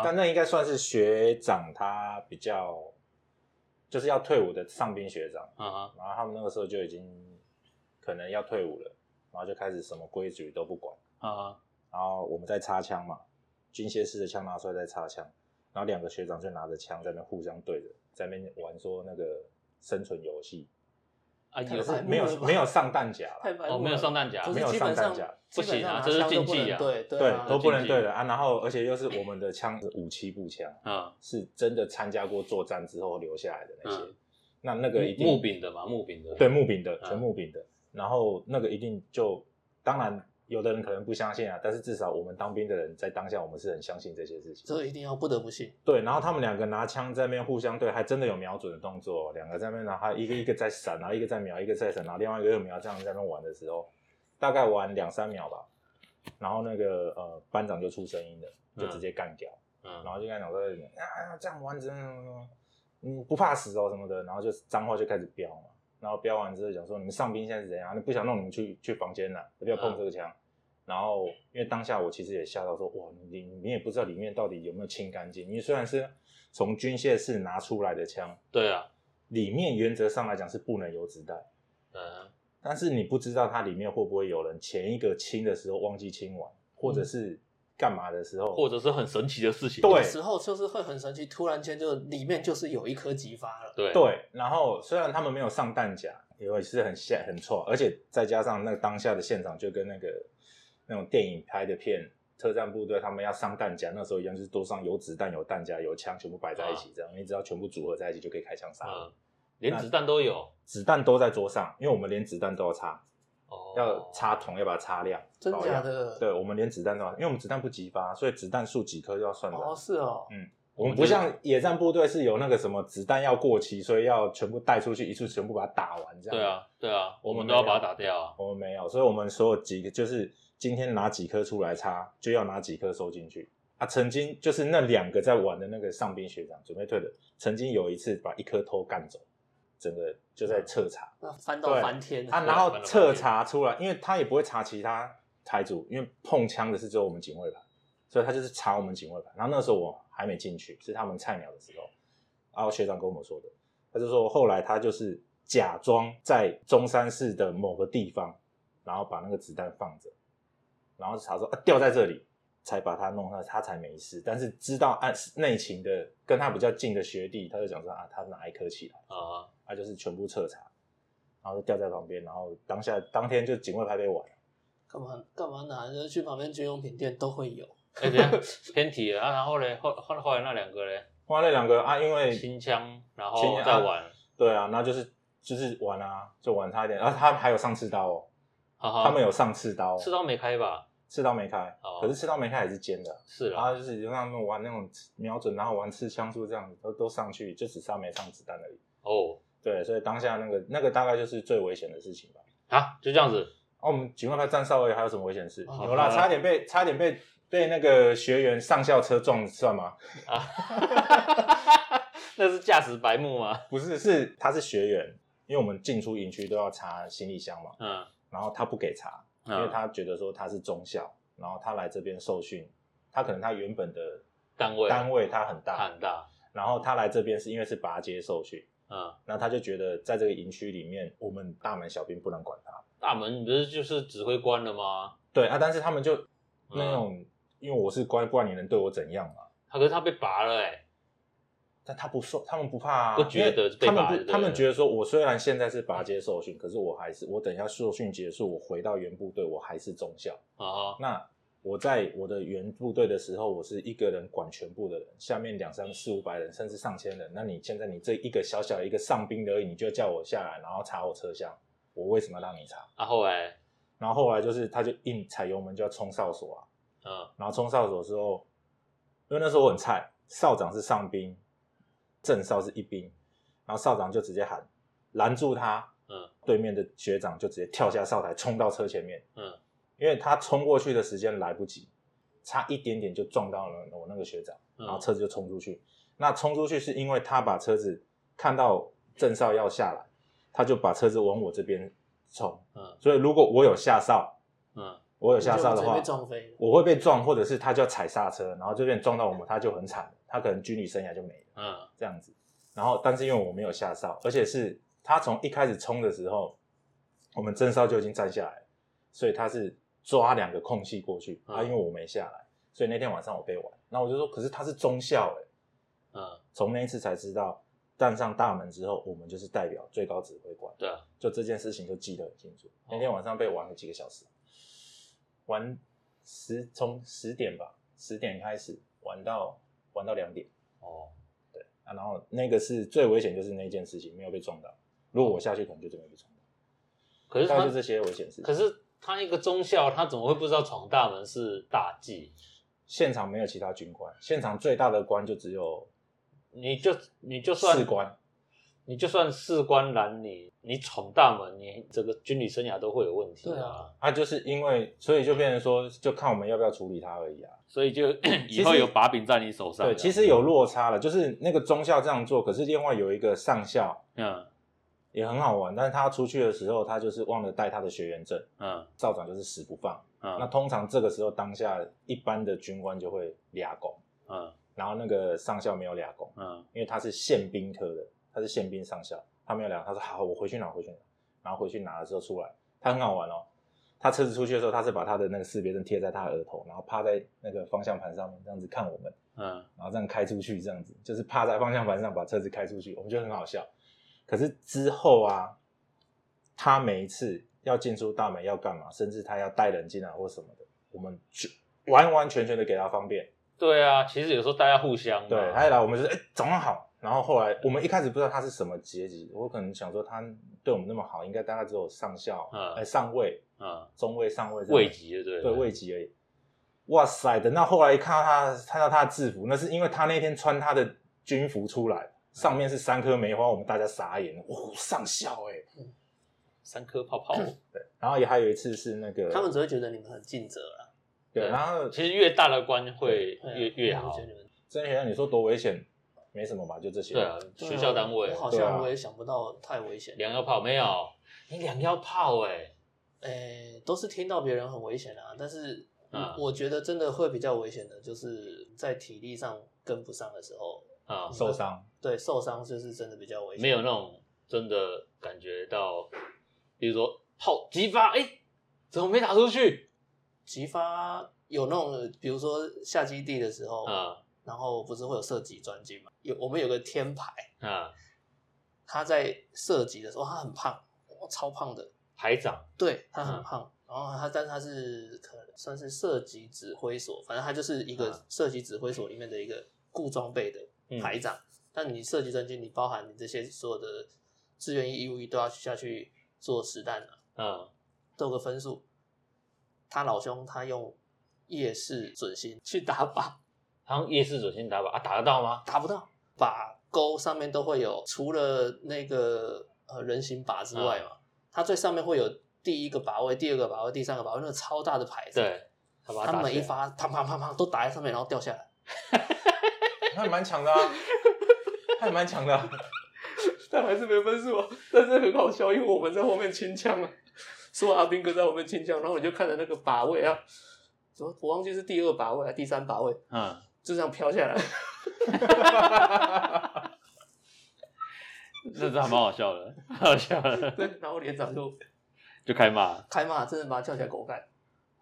但那应该算是学长他比较，就是要退伍的上兵学长，哈哈，然后他们那个时候就已经可能要退伍了，然后就开始什么规矩都不管，哈哈，然后我们在插枪嘛，军械式的枪拿出来在插枪，然后两个学长就拿着枪在那互相对着，在那边玩说那个生存游戏，啊，也是没有没有上弹夹了，哦，没有上弹夹，没有上上弹夹不行啊这是禁忌啊对对都不能对的啊。然后而且又是我们的枪是武器步枪，啊，是真的参加过作战之后留下来的那些，嗯那那个一定木柄的嘛，木柄的。对木柄的，嗯全木柄的。然后那个一定就，当然有的人可能不相信啊，但是至少我们当兵的人在当下我们是很相信这些事情。这一定要不得不信。对，然后他们两个拿枪在那边互相对，还真的有瞄准的动作哦，两个在那边，然后一个一个在闪，然后一个在瞄，一个在闪，然后另外一个又瞄，这样在那边玩的时候，大概玩两三秒吧，然后那个呃班长就出声音了，就直接干掉。嗯然后就跟他讲说啊，这样玩怎么怎么怎么，嗯，不怕死哦什么的，然后就脏话就开始飙嘛，然后飙完之后讲说你们上兵现在是怎样？你不想弄你们去去房间了，不要碰这个枪。然后因为当下我其实也吓到说，哇，你你也不知道里面到底有没有清干净，因为虽然是从军械室拿出来的枪，对啊，里面原则上来讲是不能有子弹，嗯，但是你不知道它里面会不会有人前一个清的时候忘记清完，或者是干嘛的时候，或者是很神奇的事情。对有时候就是会很神奇，突然间就里面就是有一颗激发了。对对，然后虽然他们没有上弹夹，因为是很吓很错，而且再加上那个当下的现场就跟那个那种电影拍的片，特战部队他们要上弹夹，那时候一样，就是都上有子弹、有弹夹、有枪，全部摆在一起，这样、你只要全部组合在一起就可以开枪杀人。嗯，连子弹都有。子弹都在桌上，因为我们连子弹都要擦，哦，要擦桶，要把它擦亮。真保养？假的？对，我们连子弹都要，因为我们子弹不急发，所以子弹数几颗就要算的。哦，是哦，嗯我们不像野战部队是有那个什么子弹要过期，所以要全部带出去，一次全部把它打完这样。对啊，对啊，我我们们都要把它打掉啊。我们没有，所以我们所有几个就是今天拿几颗出来插，就要拿几颗收进去啊。曾经就是那两个在玩的那个上兵学长准备退的，曾经有一次把一颗偷干走，整个就在彻查那翻到翻天啊，然后彻查出来，因为他也不会查其他台主，因为碰枪的是只有我们警卫排，所以他就是查我们警卫排。然后那时候我还没进去，是他们菜鸟的时候，然后学长跟我们说的，他就说后来他就是假装在中山市的某个地方，然后把那个子弹放着，然后查说啊掉在这里，才把他弄他他才没事。但是知道案内情的跟他比较近的学弟，他就讲说啊，他哪一颗起来，啊，他就是全部彻查，然后就掉在旁边，然后当下当天就警卫排被完了。干嘛干嘛拿？就是去旁边军用品店都会有。哎、等一下偏题了啊，然后嘞，后后后来那两个嘞，后来，那两个啊，因为清枪，然后清枪再玩，对啊，那就是就是玩啊，就玩差一点，然后他还有上刺刀哦，哈哈，他们有上刺刀，刺刀没开吧？刺刀没开，哦可是刺刀没开也是尖的，是啦，然后就是让他们玩那种瞄准，然后玩刺枪术这样子，都都上去，就只差没上子弹而已。哦，对，所以当下那个那个大概就是最危险的事情吧。啊，就这样子，哦，我们警卫排站哨而已，还有什么危险事？哦有啦，差点被差点被被那个学员上校车撞，算吗？啊，那是驾驶白目吗？不是，是他是学员，因为我们进出营区都要查行李箱嘛，嗯，然后他不给查，因为他觉得说他是中校，然后他来这边受训，他可能他原本的单位单位他很大，很大，然后他来这边是因为是拔街受训，嗯，那他就觉得在这个营区里面，我们大门小兵不能管他。大门不是就是指挥官了吗？对啊，但是他们就嗯那种，因为我是官，不然你能对我怎样嘛？他可是他被拔了哎、但他不受，他们不怕啊，不觉得他们不，他们觉得说，我虽然现在是拔阶受训，可是我还是我等一下受训结束，我回到原部队，我还是中校。啊哈，那我在我的原部队的时候，我是一个人管全部的人，下面两三四五百人，甚至上千人。那你现在你这一个小小的一个上兵而已，你就叫我下来，然后查我车厢，我为什么要让你查？啊后来，然后后来就是他就硬踩油门就要冲哨所啊，嗯然后冲哨所之后，因为那时候我很菜，哨长是上兵，正少是一兵，然后少长就直接喊拦住他，嗯。对面的学长就直接跳下哨台冲到车前面，嗯，因为他冲过去的时间来不及，差一点点就撞到了我那个学长，嗯。然后车子就冲出去。那冲出去是因为他把车子看到郑少要下来，他就把车子往我这边冲。嗯。所以如果我有下哨，嗯。我有下哨的话。我会被撞，或者是他就要踩刹车，然后这边撞到我们，他就很惨，他可能军旅生涯就没了嗯这样子。然后，但是因为我没有下哨，而且是他从一开始冲的时候，我们真哨就已经站下来了，所以他是抓两个空隙过去。嗯啊，因为我没下来，所以那天晚上我被玩。那我就说，可是他是中校哎、嗯，从那一次才知道，站上大门之后，我们就是代表最高指挥官。对啊，就这件事情就记得很清楚。哦那天晚上被玩了几个小时，玩十从十点吧，十点开始玩到玩到两点哦，啊。然后那个是最危险，就是那件事情没有被撞到。如果我下去，可能就真的被撞到。可是他就这些危险事情。可是他一个中校，他怎么会不知道闯大门是大忌？现场没有其他军官，现场最大的官就只有你就你就算士官。你就算士官拦你，你闯大门，你这个军旅生涯都会有问题对啊，啊，就是因为，所以就变成说，就看我们要不要处理他而已啊。所以就以后有把柄在你手上。对，其实有落差了，就是那个中校这样做，可是另外有一个上校，嗯也很好玩，但是他出去的时候，他就是忘了带他的学员证，嗯校长就是死不放。嗯那嗯通常这个时候当下一般的军官就会俩拱，嗯然后那个上校没有俩拱，嗯因为他是宪兵科的，他是宪兵上校，他没有聊，他说好，我回去拿，回去拿，然后回去拿了之后出来，他很好玩哦。他车子出去的时候，他是把他的那个识别证贴在他的额头，然后趴在那个方向盘上面，这样子看我们，嗯然后这样开出去，这样子就是趴在方向盘上把车子开出去，我们觉得很好笑。可是之后啊，他每一次要进出大门要干嘛，甚至他要带人进来或什么的，我们就完完全全的给他方便。对啊，其实有时候大家互相嘛对，他一来我们就是哎、早上好。然后后来我们一开始不知道他是什么阶级，我可能想说他对我们那么好，应该大概只有上校、嗯哎上尉、嗯中尉、上尉位级的对对位级而已。哇塞！等到后来看到他看到他的制服，那是因为他那天穿他的军服出来，上面是三颗梅花，我们大家傻眼，哇，上校哎、三颗泡泡。对，然后也还有一次是那个他们只会觉得你们很尽责了，对，然后其实越大的官会越越好真学长你说多危险，没什么吧，就这些。对啊，学校单位我好像我也想不到太危险。两腰炮没有，你两腰炮哎，诶，都是听到别人很危险啊，但是嗯我觉得真的会比较危险的，就是在体力上跟不上的时候，啊，受伤，对受伤就是真的比较危险。没有那种真的感觉到，比如说炮击发，哎，怎么没打出去？击发有那种，比如说下基地的时候，啊然后不是会有射击专机嘛？有我们有个天排，啊，他在射击的时候他很胖，哇超胖的，排长对他很嗯胖，然后他但是他是可能算是射击指挥所，反正他就是一个嗯射击指挥所里面的一个固装备的排长。但你射击专机，你包含你这些所有的志愿役、义务役都要下去做实弹啊，啊都有个分数。他老兄他用夜视准心去打靶，他用夜视准心打靶啊，打得到吗？打不到，靶钩上面都会有，除了那个呃人形靶之外嘛，它最上面会有第一个靶位、第二个靶位、第三个靶位，那个超大的牌子。，对，他把它每一发砰砰砰砰都打在上面，然后掉下来。他也蛮强的啊，他还蛮强的啊。但还是没分数啊，但是很好笑，因为我们在后面清枪啊，说阿兵哥在后面清枪，然后我就看着那个靶位啊，什么我忘记是第二靶位还是第三靶位，嗯，就这样飘下来。这这还蛮好笑的，好笑的，对，然后连长就 就开骂，开骂，真的把他叫起来狗干。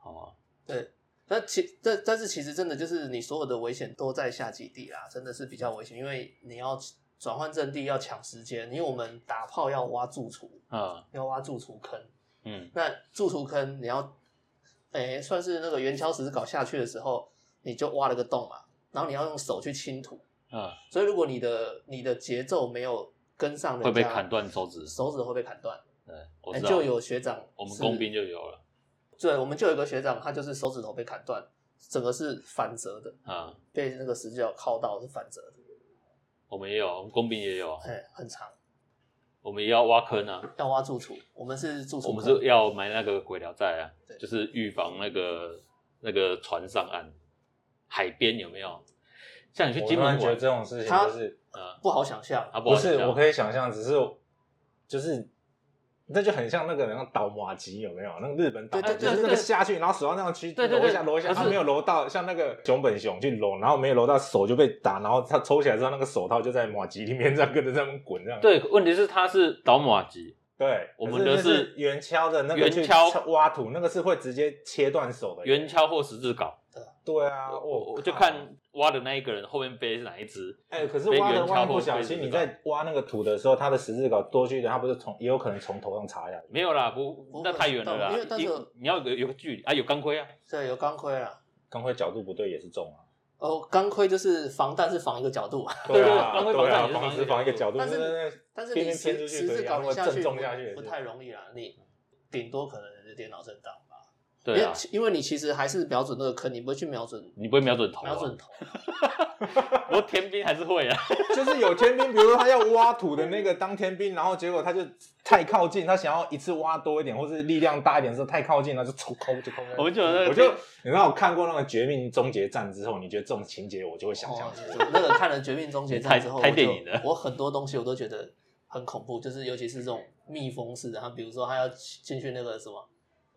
哦，对，但其但但是其实真的就是你所有的危险都在下基地啦，真的是比较危险，因为你要转换阵地要抢时间，因为我们打炮要挖贮储，啊要挖贮储坑，嗯那贮储坑你要，诶、算是那个圆锹石搞下去的时候，你就挖了个洞嘛，然后你要用手去清土，嗯，所以如果你的你的节奏没有跟上人家，会被砍断手指，手指会被砍断，对，我知道，诶就有学长，我们工兵就有了，对，我们就有一个学长，他就是手指头被砍断，整个是反折的。啊，被那个十字脚铐到是反折的，我们也有，我们工兵也有，哎，很长，我们也要挖坑啊，要挖住处，我们是住处，我们是要埋那个鬼寮寨啊，就是预防那个那个船上岸，海边有没有？像你去我金门玩突然觉得这，种事情他就是呃，不好想象，啊不是我可以想象，只是就是。那就很像那个人倒马吉有没有？那个日本倒，就是那个下去，然后手上那样去揉一下揉一下，他没有揉到，像那个熊本熊去揉，然后没有揉到手就被打，然后他抽起来之后，那个手套就在马吉里面 这样跟着这样滚这样。对，问题是他是倒马吉，对，我们的是是圆锹的那个去圆锹挖土，那个是会直接切断手的。圆锹或十字镐，对啊，我我我就看挖的那一个人后面背是哪一只，哎、可是被挖的挖圆锹或不小心，你在挖那个土的时候，它的十字镐多去一点，它不是从也有可能从头上插下去。没有啦，不不，那太远了啦因为，但是一你要有个有个距离啊，有钢盔啊，对，有钢盔啦。钢盔角度不对也是重啊。哦，钢盔就是防弹是防一个角度，对对啊，钢盔防弹也是防一个角度，但是那但是边你十边偏出去十字镐你下去正中下去也不太容易啦，你顶多可能是电脑震荡对啊，因为你其实还是瞄准那个坑，你不会去瞄准你不会瞄准头啊，瞄准头。不过天兵还是会啊，就是有天兵，比如说他要挖土的那个当天兵，然后结果他就太靠近，他想要一次挖多一点，或是力量大一点的时候太靠近，他就抽空就抠。我们就有那个我就你知道我看过那个《绝命终结战》之后，你觉得这种情节我就会想象哦。那个看了《绝命终结战》之后，太我就太电影的我很多东西我都觉得很恐怖，就是尤其是这种密封式的，他比如说他要进去那个什么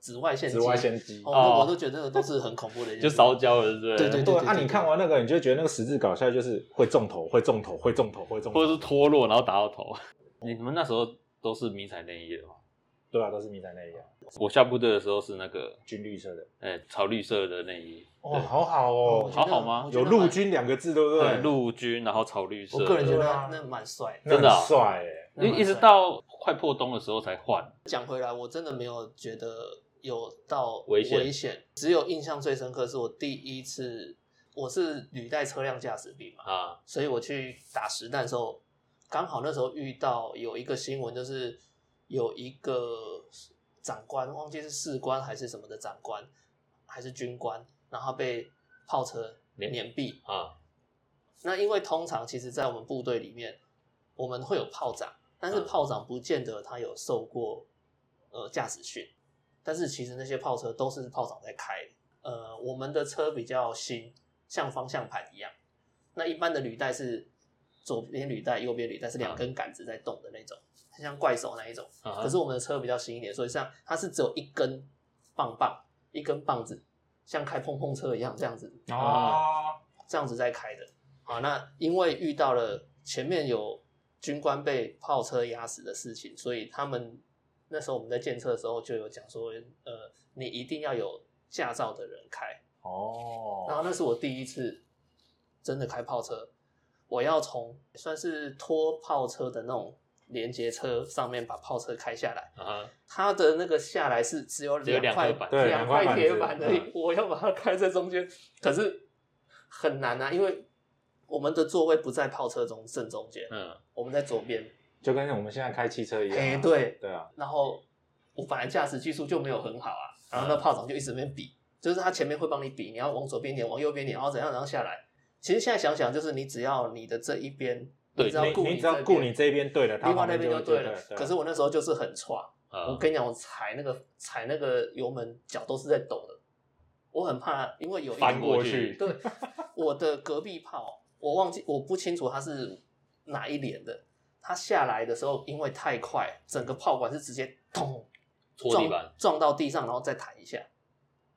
紫外线机，紫外线机。哦，哦我都觉得那个都是很恐怖的 就事，烧焦了，对不对？对对对，啊，你看完那个，你就会觉得那个十字搞下来就是会中头，会中头，会中头，会中头。或者是脱落然后打到头。你们那时候都是迷彩内衣的吗？对啊，都是迷彩内衣啊，我下部队的时候是那个，军绿色的。哎，草绿色的内衣，哦，好好哦好好吗有陆军两个字，对不对，对？陆军，然后草绿色。我个人觉得那那蛮帅真的帅哎。那蛮帅一一直到快破冬的时候才换。讲回来，我真的没有觉得有到危险。只有印象最深刻是我第一次，我是履带车辆驾驶兵嘛，啊，所以我去打实弹的时候，刚好那时候遇到有一个新闻，就是有一个长官，忘记是士官还是什么的长官，还是军官，然后被炮车碾。碾毙。啊，那因为通常其实，在我们部队里面，我们会有炮长，但是嗯炮长不见得他有受过呃驾驶训，但是其实那些炮车都是炮长在开。呃，我们的车比较新，像方向盘一样。那一般的履带是左边履带、右边履带是两根杆子在动的那种，像怪手那一种。可是我们的车比较新一点，所以像它是只有一根棒棒，一根棒子，像开碰碰车一样这样子哦，这样子在开的。啊，那因为遇到了前面有军官被炮车压死的事情，所以他们那时候我们在建测的时候就有讲说，呃，你一定要有驾照的人开，哦，然后那是我第一次真的开炮车，我要从算是拖炮车的那种连接车上面把炮车开下来，啊哈，它的那个下来是只有两块板对两块铁板子板而已嗯，我要把它开在中间，可是很难啊，因为我们的座位不在炮车中正中间，嗯，我们在左边，就跟我们现在开汽车一样啊。哎对对啊，然后我本来驾驶技术就没有很好啊，然后那炮长就一直在那边比，就是他前面会帮你比，你要往左边点，往右边点，然后怎样，怎样下来。其实现在想想，就是你只要你的这一边，对你只要顾你你只要这边顾你这边对了，他另外那边就就对了。可是我那时候就是很差，啊我跟你讲，我踩那个踩那个油门，脚都是在抖的。我很怕，因为有一翻过去，对，我的隔壁炮，我忘记我不清楚它是哪一连的。它下来的时候，因为太快，整个炮管是直接咚撞搓地板，撞到地上，然后再弹一下。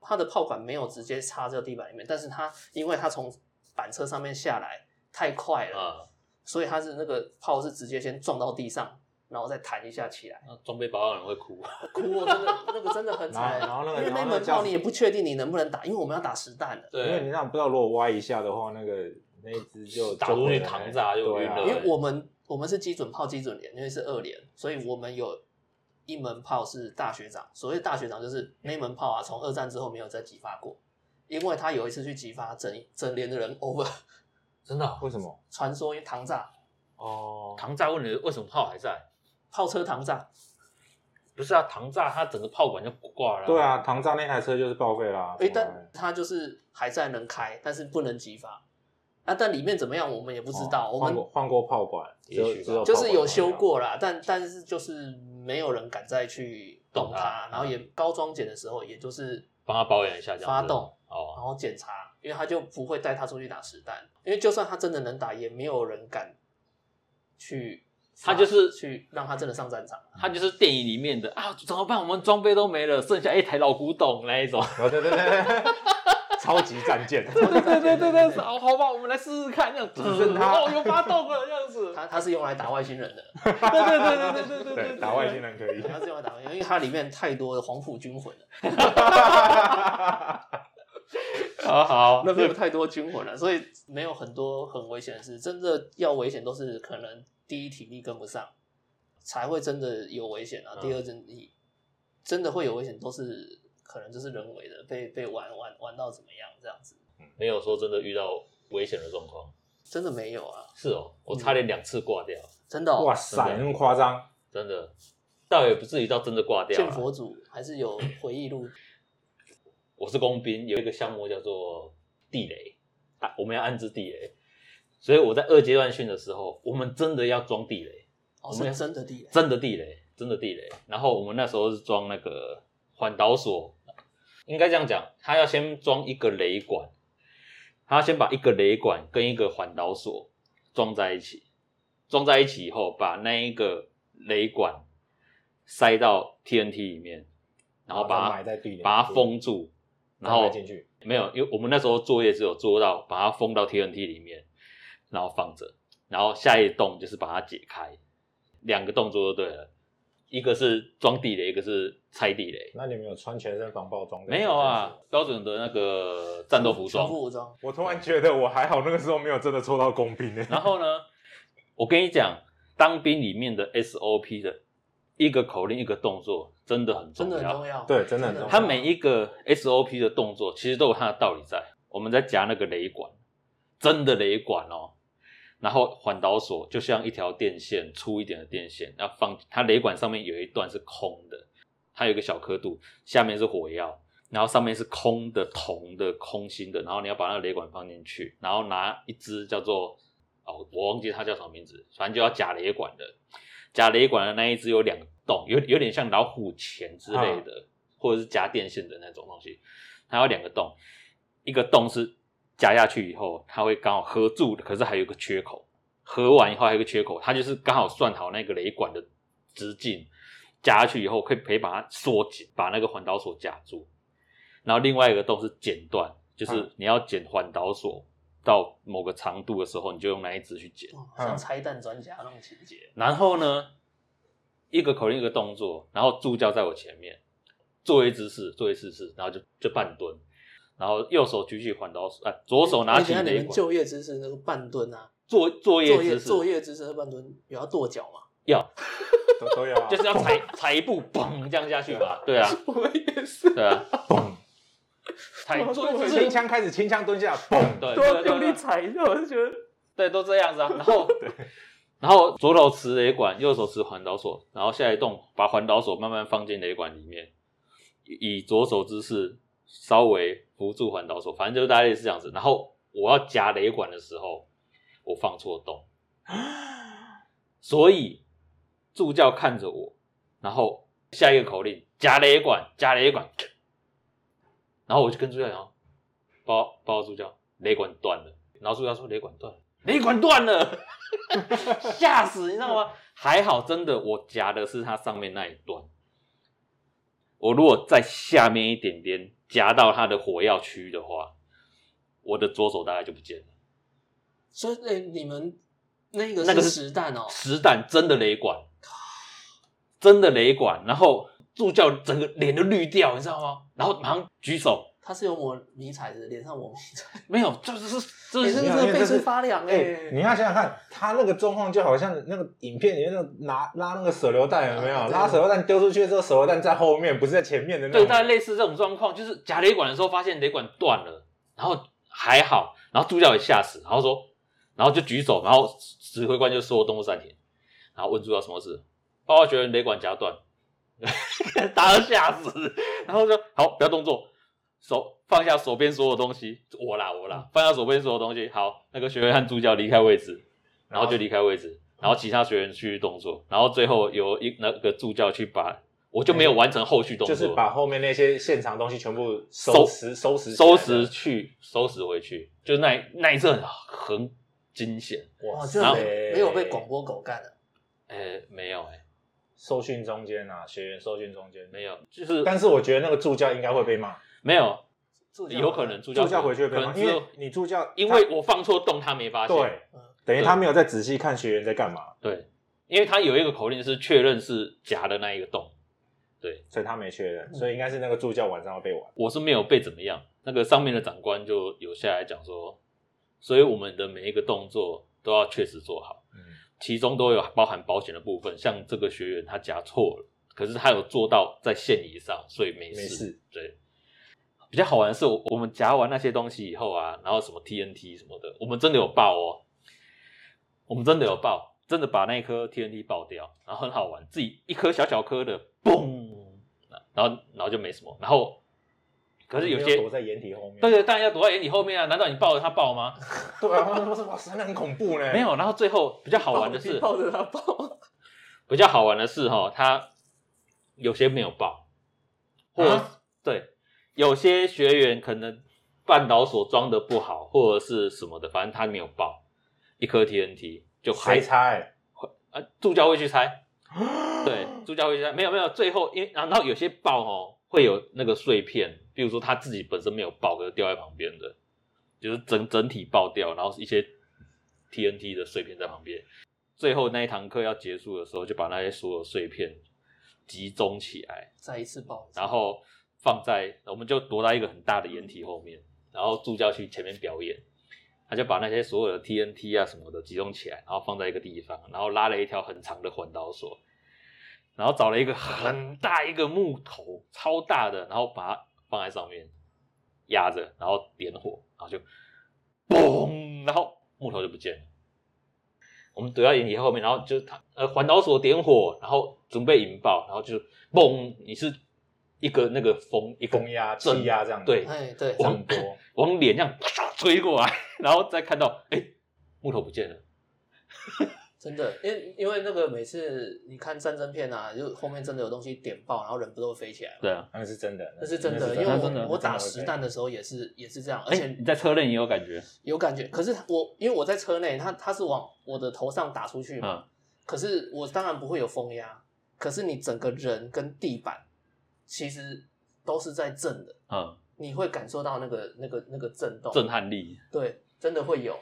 它的炮管没有直接插在地板里面，但是它因为它从板车上面下来太快了，啊，所以它是那个炮是直接先撞到地上，然后再弹一下起来。那装备保养人会哭，哭哦，真的那个真的很惨。然后那个因为那门炮你也不确定你能不能打，因为我们要打实弹的。对因为你那不知道如果歪一下的话，那个那一只就打出去膛炸就晕了因为我们我们是基准炮基准连，因为是二连，所以我们有一门炮是大学长。所谓大学长就是那门炮啊，从二战之后没有再激发过，因为他有一次去激发整整连的人 over，真的哦为什么？传说糖炸哦，糖炸问题为什么炮还在？炮车糖炸，不是啊，糖炸它整个炮管就挂了。对，啊，糖炸那台车就是报废啦。诶，从来但它就是还在能开，但是不能激发。啊，但里面怎么样我们也不知道，哦我们换过换过炮管，也许就是有修过啦，但但是就是没有人敢再去动它动它，然后也高装检的时候，也就是帮他保养一下这样子发动哦，然哦，后检查，因为他就不会带他出去打实弹，因为就算他真的能打，也没有人敢去，他就是去让他真的上战场。他就是电影里面的啊，怎么办？我们装备都没了，剩下一台老古董那一种。哦对对对对，超级战舰。对对对对对好好吧我们来试试看这样。子哦有发动了这样子。它它是用来打外星人的。对对对对对对对打外星人可以。它是用来打外星人因为它里面太多的黄埔军魂了。好好。那边有太多军魂了所以没有很多很危险的事真的要危险都是可能第一体力跟不上才会真的有危险啊第二真的真的会有危险都是可能就是人为的，被被玩玩玩到怎么样这样子，没有说真的遇到危险的状况。真的没有啊，是哦，我差点两次挂掉，真的、哦。哇塞，那么夸张？真的，倒也不至于到真的挂掉见。佛祖还是有回忆录，我是工兵，有一个项目叫做地雷，啊，我们要安置地雷，所以我在二阶段训的时候，我们真的要装地雷，哦，我们是真的地雷，真的地雷，真的地雷。然后我们那时候是装那个环导锁，应该这样讲，他要先装一个雷管，他要先把一个雷管跟一个环导锁装在一起，装在一起以后，把那一个雷管塞到 TNT 里面，然后把它埋在地里，把它封住，然后埋进去。没有，因为我们那时候作业只有做到把它封到 TNT 里面，然后放着，然后下一动就是把它解开，两个动作就对了，一个是装地雷，一个是拆地雷。那你们有穿全身防爆装？没有啊，，标准的那个战斗服装全。副武装，我突然觉得我还好，那个时候没有真的抽到工兵呢。然后呢，我跟你讲，当兵里面的 SOP 的一个口令一个动作真的很重要，真的很重要。对真的很重要它每一个 SOP 的动作其实都有它的道理在。我们在夹那个雷管，真的雷管哦，然后环导锁就像一条电线，粗一点的电线，要放它雷管上面有一段是空的，它有一个小刻度，下面是火药，然后上面是空的铜的空心的，然后你要把那个雷管放进去，然后拿一支叫做哦，我忘记它叫什么名字，反正就要夹雷管的。夹雷管的那一只有两个洞，有有点像老虎钳之类的，或者是夹电线的那种东西，它有两个洞，一个洞是夹下去以后，它会刚好合住的，可是还有个缺口，合完以后还有个缺口，它就是刚好算好那个雷管的直径，夹下去以后可以可以把它缩紧，把那个环导锁夹住，然后另外一个洞是剪断，就是嗯。你要剪环导锁到某个长度的时候，你就用那一只去剪。哦。像拆弹专家那种情节，然后呢，一个口令一个动作，然后助教在我前面，做一姿势，做一姿势，然后就就半蹲，然后右手举起环岛锁，啊，左手拿你等一下你们起雷管，就业姿势那个半蹲啊，作作业作业姿势作业姿势和半蹲有要跺脚吗？要。都都有啊，就是要踩 踩一步，嘣这样下去嘛，对啊，我们也是，对啊，嘣，踩做就轻是枪开始轻枪蹲下，嘣，对用力踩一下，我就觉得。对，都这样子啊。然后，然后左手持雷管，右手持环导锁，然后下一动把环导锁慢慢放进雷管里面，以以左手姿势稍微扶住环导锁，反正就是大概是这样子。然后我要夹雷管的时候，我放错洞，所以助教看着我，然后下一个口令夹雷管，夹雷管，然后我就跟助教讲，报报告助教，雷管断了。然后助教说雷管断了，雷管断了，吓死，你知道吗？还好，真的我夹的是它上面那一段。我如果在下面一点点夹到它的火药区的话，我的左手大概就不见了。所以哎，你们那个那个是实弹哦，实弹真的雷管，真的雷管，然后助教整个脸都绿掉，你知道吗？然后马上举手，他是有抹迷彩的，脸上抹迷彩，没有，就是是这你是这个真的背因为这是脊发凉哎、哎，你要想想看，他那个状况就好像那个影片里面那个拿拉那个手榴弹有没有？啊拉手榴弹丢出去之后，手榴弹在后面，不是在前面的那对，种。大概类似这种状况，就是夹雷管的时候发现雷管断了，然后还好，然后助教也吓死，然后说，然后就举手，然后指挥官就说动作暂停，然后问助教什么事，报告学员雷管夹断，大家吓死，然后说好，不要动作，手放下手边所有东西，我啦我啦，放下手边所有东西，好，那个学员和助教离开位置，然后就离开位置，然后其他学员继续动作，然后最后有一那个助教去把。我就没有完成后续动作，就是把后面那些现场东西全部收收拾、收拾收拾去收拾回去，就那那一阵很很惊险。哇，哇就然后没没有被广播狗干了，哎、没有哎、受训中间啊，学员受训中间没有，就是但是我觉得那个助教应该会被骂，没有，有可能助教助教回去被骂，因为可能只有你助教因为我放错洞，他没发现。对嗯，等于他没有再仔细看学员在干嘛，对，因为他有一个口令是确认是夹的那一个洞，对所以他没确认，嗯所以应该是那个助教晚上要被玩。我是没有被怎么样。那个上面的长官就有下来讲说，所以我们的每一个动作都要确实做好。嗯，其中都有包含保险的部分，像这个学员他夹错了，可是他有做到在线以上，所以没事。没事对，比较好玩的是，我我们夹完那些东西以后啊，然后什么 TNT 什么的，我们真的有爆哦，我们真的有爆，真的把那一颗 TNT 爆掉，然后很好玩，自己一颗小小颗的，嘣，然后然后就没什么，然后可是有些躲在掩体后面，对对，当然要躲在掩体后面啊，难道你抱着他爆吗？对啊，他们说是哇塞，那很恐怖呢。没有，然后最后比较好玩的是，抱着他爆，比较好玩的是哈，他有些没有爆，或、啊？对有些学员可能半导锁装的不好，或者是什么的，反正他没有爆一颗 TNT 就还谁猜？啊，助教会去猜，对，助教会去猜，没有没有，最后因为然后有些爆哦会有那个碎片，比如说他自己本身没有爆，可是掉在旁边的，就是整整体爆掉，然后一些 TNT 的碎片在旁边。最后那一堂课要结束的时候，就把那些所有碎片集中起来，再一次爆，然后放在我们就躲在一个很大的掩体后面，然后助教去前面表演，他就把那些所有的 TNT 啊什么的集中起来，然后放在一个地方，然后拉了一条很长的环导索，然后找了一个很大一个木头，超大的，然后把它放在上面压着，然后点火，然后就嘣，然后木头就不见了。我们躲在掩体后面，然后就他呃环导索点火，然后准备引爆，然后就嘣，你是一个那个风一个风压、气压这样，对哎对，这样多。往脸这样啪吹过来，然后再看到哎、木头不见了，真的，因为因为那个每次你看战争片啊，就后面真的有东西点爆，然后人不都会飞起来吗？对啊，那是真的，那是真的，因为那真的我我打实弹的时候也是也是这样，而哎、且你在车内也有感觉，有感觉。可是我因为我在车内，它它是往我的头上打出去嘛，嗯可是我当然不会有风压，可是你整个人跟地板其实都是在震的，嗯，你会感受到那个那个那个震动，震撼力，对，真的会有。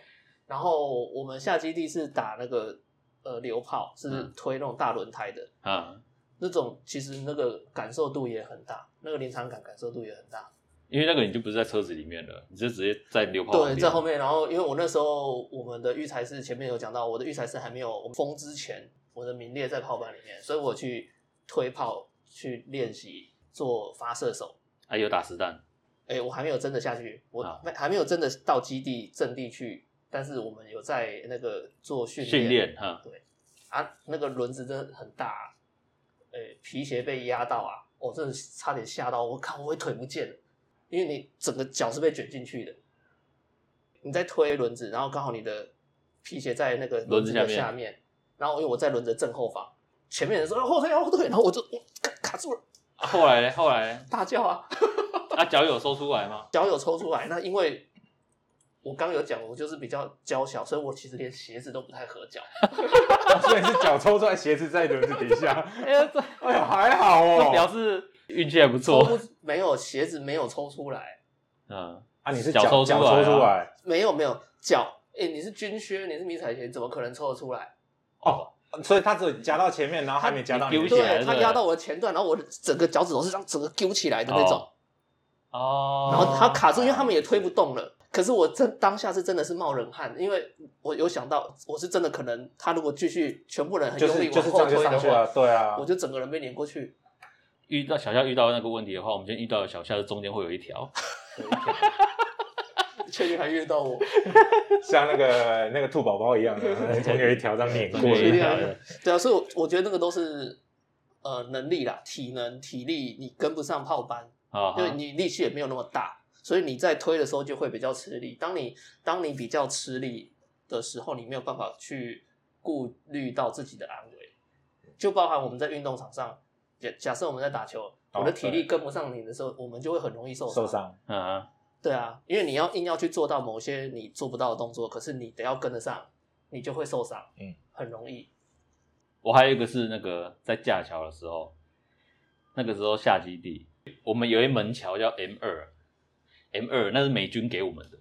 然后我们下基地是打那个呃流炮，是嗯推那种大轮胎的，啊，那种其实那个感受度也很大，那个临场感感受度也很大。因为那个你就不是在车子里面了，你就直接在流炮对，在后面。然后因为我那时候我们的育才室前面有讲到，我的育才室还没有封之前，我的名列在炮班里面，所以我去推炮去练习做发射手。啊有打实弹，哎，我还没有真的下去，我啊。没还没有真的到基地阵地去，但是我们有在那个做训训练哈，对。啊，那个轮子真的很大、啊，诶，皮鞋被压到啊，我真的差点吓到，我靠，我会腿不见了，因为你整个脚是被卷进去的，你在推轮子，然后刚好你的皮鞋在那个轮子的下面然后因为我在轮子正后方，前面人说后退后退，然后我就我卡卡住了，啊后来呢后来呢大叫啊，啊脚有抽出来吗？脚有抽出来，那因为。我刚有讲，我就是比较娇小，所以我其实连鞋子都不太合脚。所以是脚抽出来，鞋子在轮子底下。哎呀这哎呦，还好这哦。表示运气还不抽错，不没有鞋子没有抽出来，嗯，啊，你是脚抽出来啊抽出来，没有没有脚，哎、你是军靴，你是迷彩鞋，怎么可能抽得出来？哦，所以他只有夹到前面，然后还没夹到你的丢起来对，他压到我的前段，然后我的整个脚趾头是这样整个揪起来的那种，哦，然后他卡住，因为他们也推不动了。可是我真当下是真的是冒冷汗，因为我有想到，我是真的可能他如果继续全部人很用力往后推的话，上去了，对啊我。就整个人被碾过去。遇到小夏遇到那个问题的话，我们今天遇到的小夏的中间会有一条 确定还遇到我，像那个那个兔宝宝一样的，从有一条这样碾过一去。条的对啊，所以我我觉得那个都是呃能力啦，体能、体力，你跟不上炮班，啊，因为你力气也没有那么大，所以你在推的时候就会比较吃力。当你当你比较吃力的时候，你没有办法去顾虑到自己的安危，就包含我们在运动场上，假假设我们在打球，我的体力跟不上你的时候，我们就会很容易受受。伤，嗯啊，对啊，因为你要硬要去做到某些你做不到的动作，可是你得要跟得上，你就会受伤。嗯，很容易。我还有一个是那个在架桥的时候，那个时候下基地，我们有一门桥叫 M 二，M 二那是美军给我们的，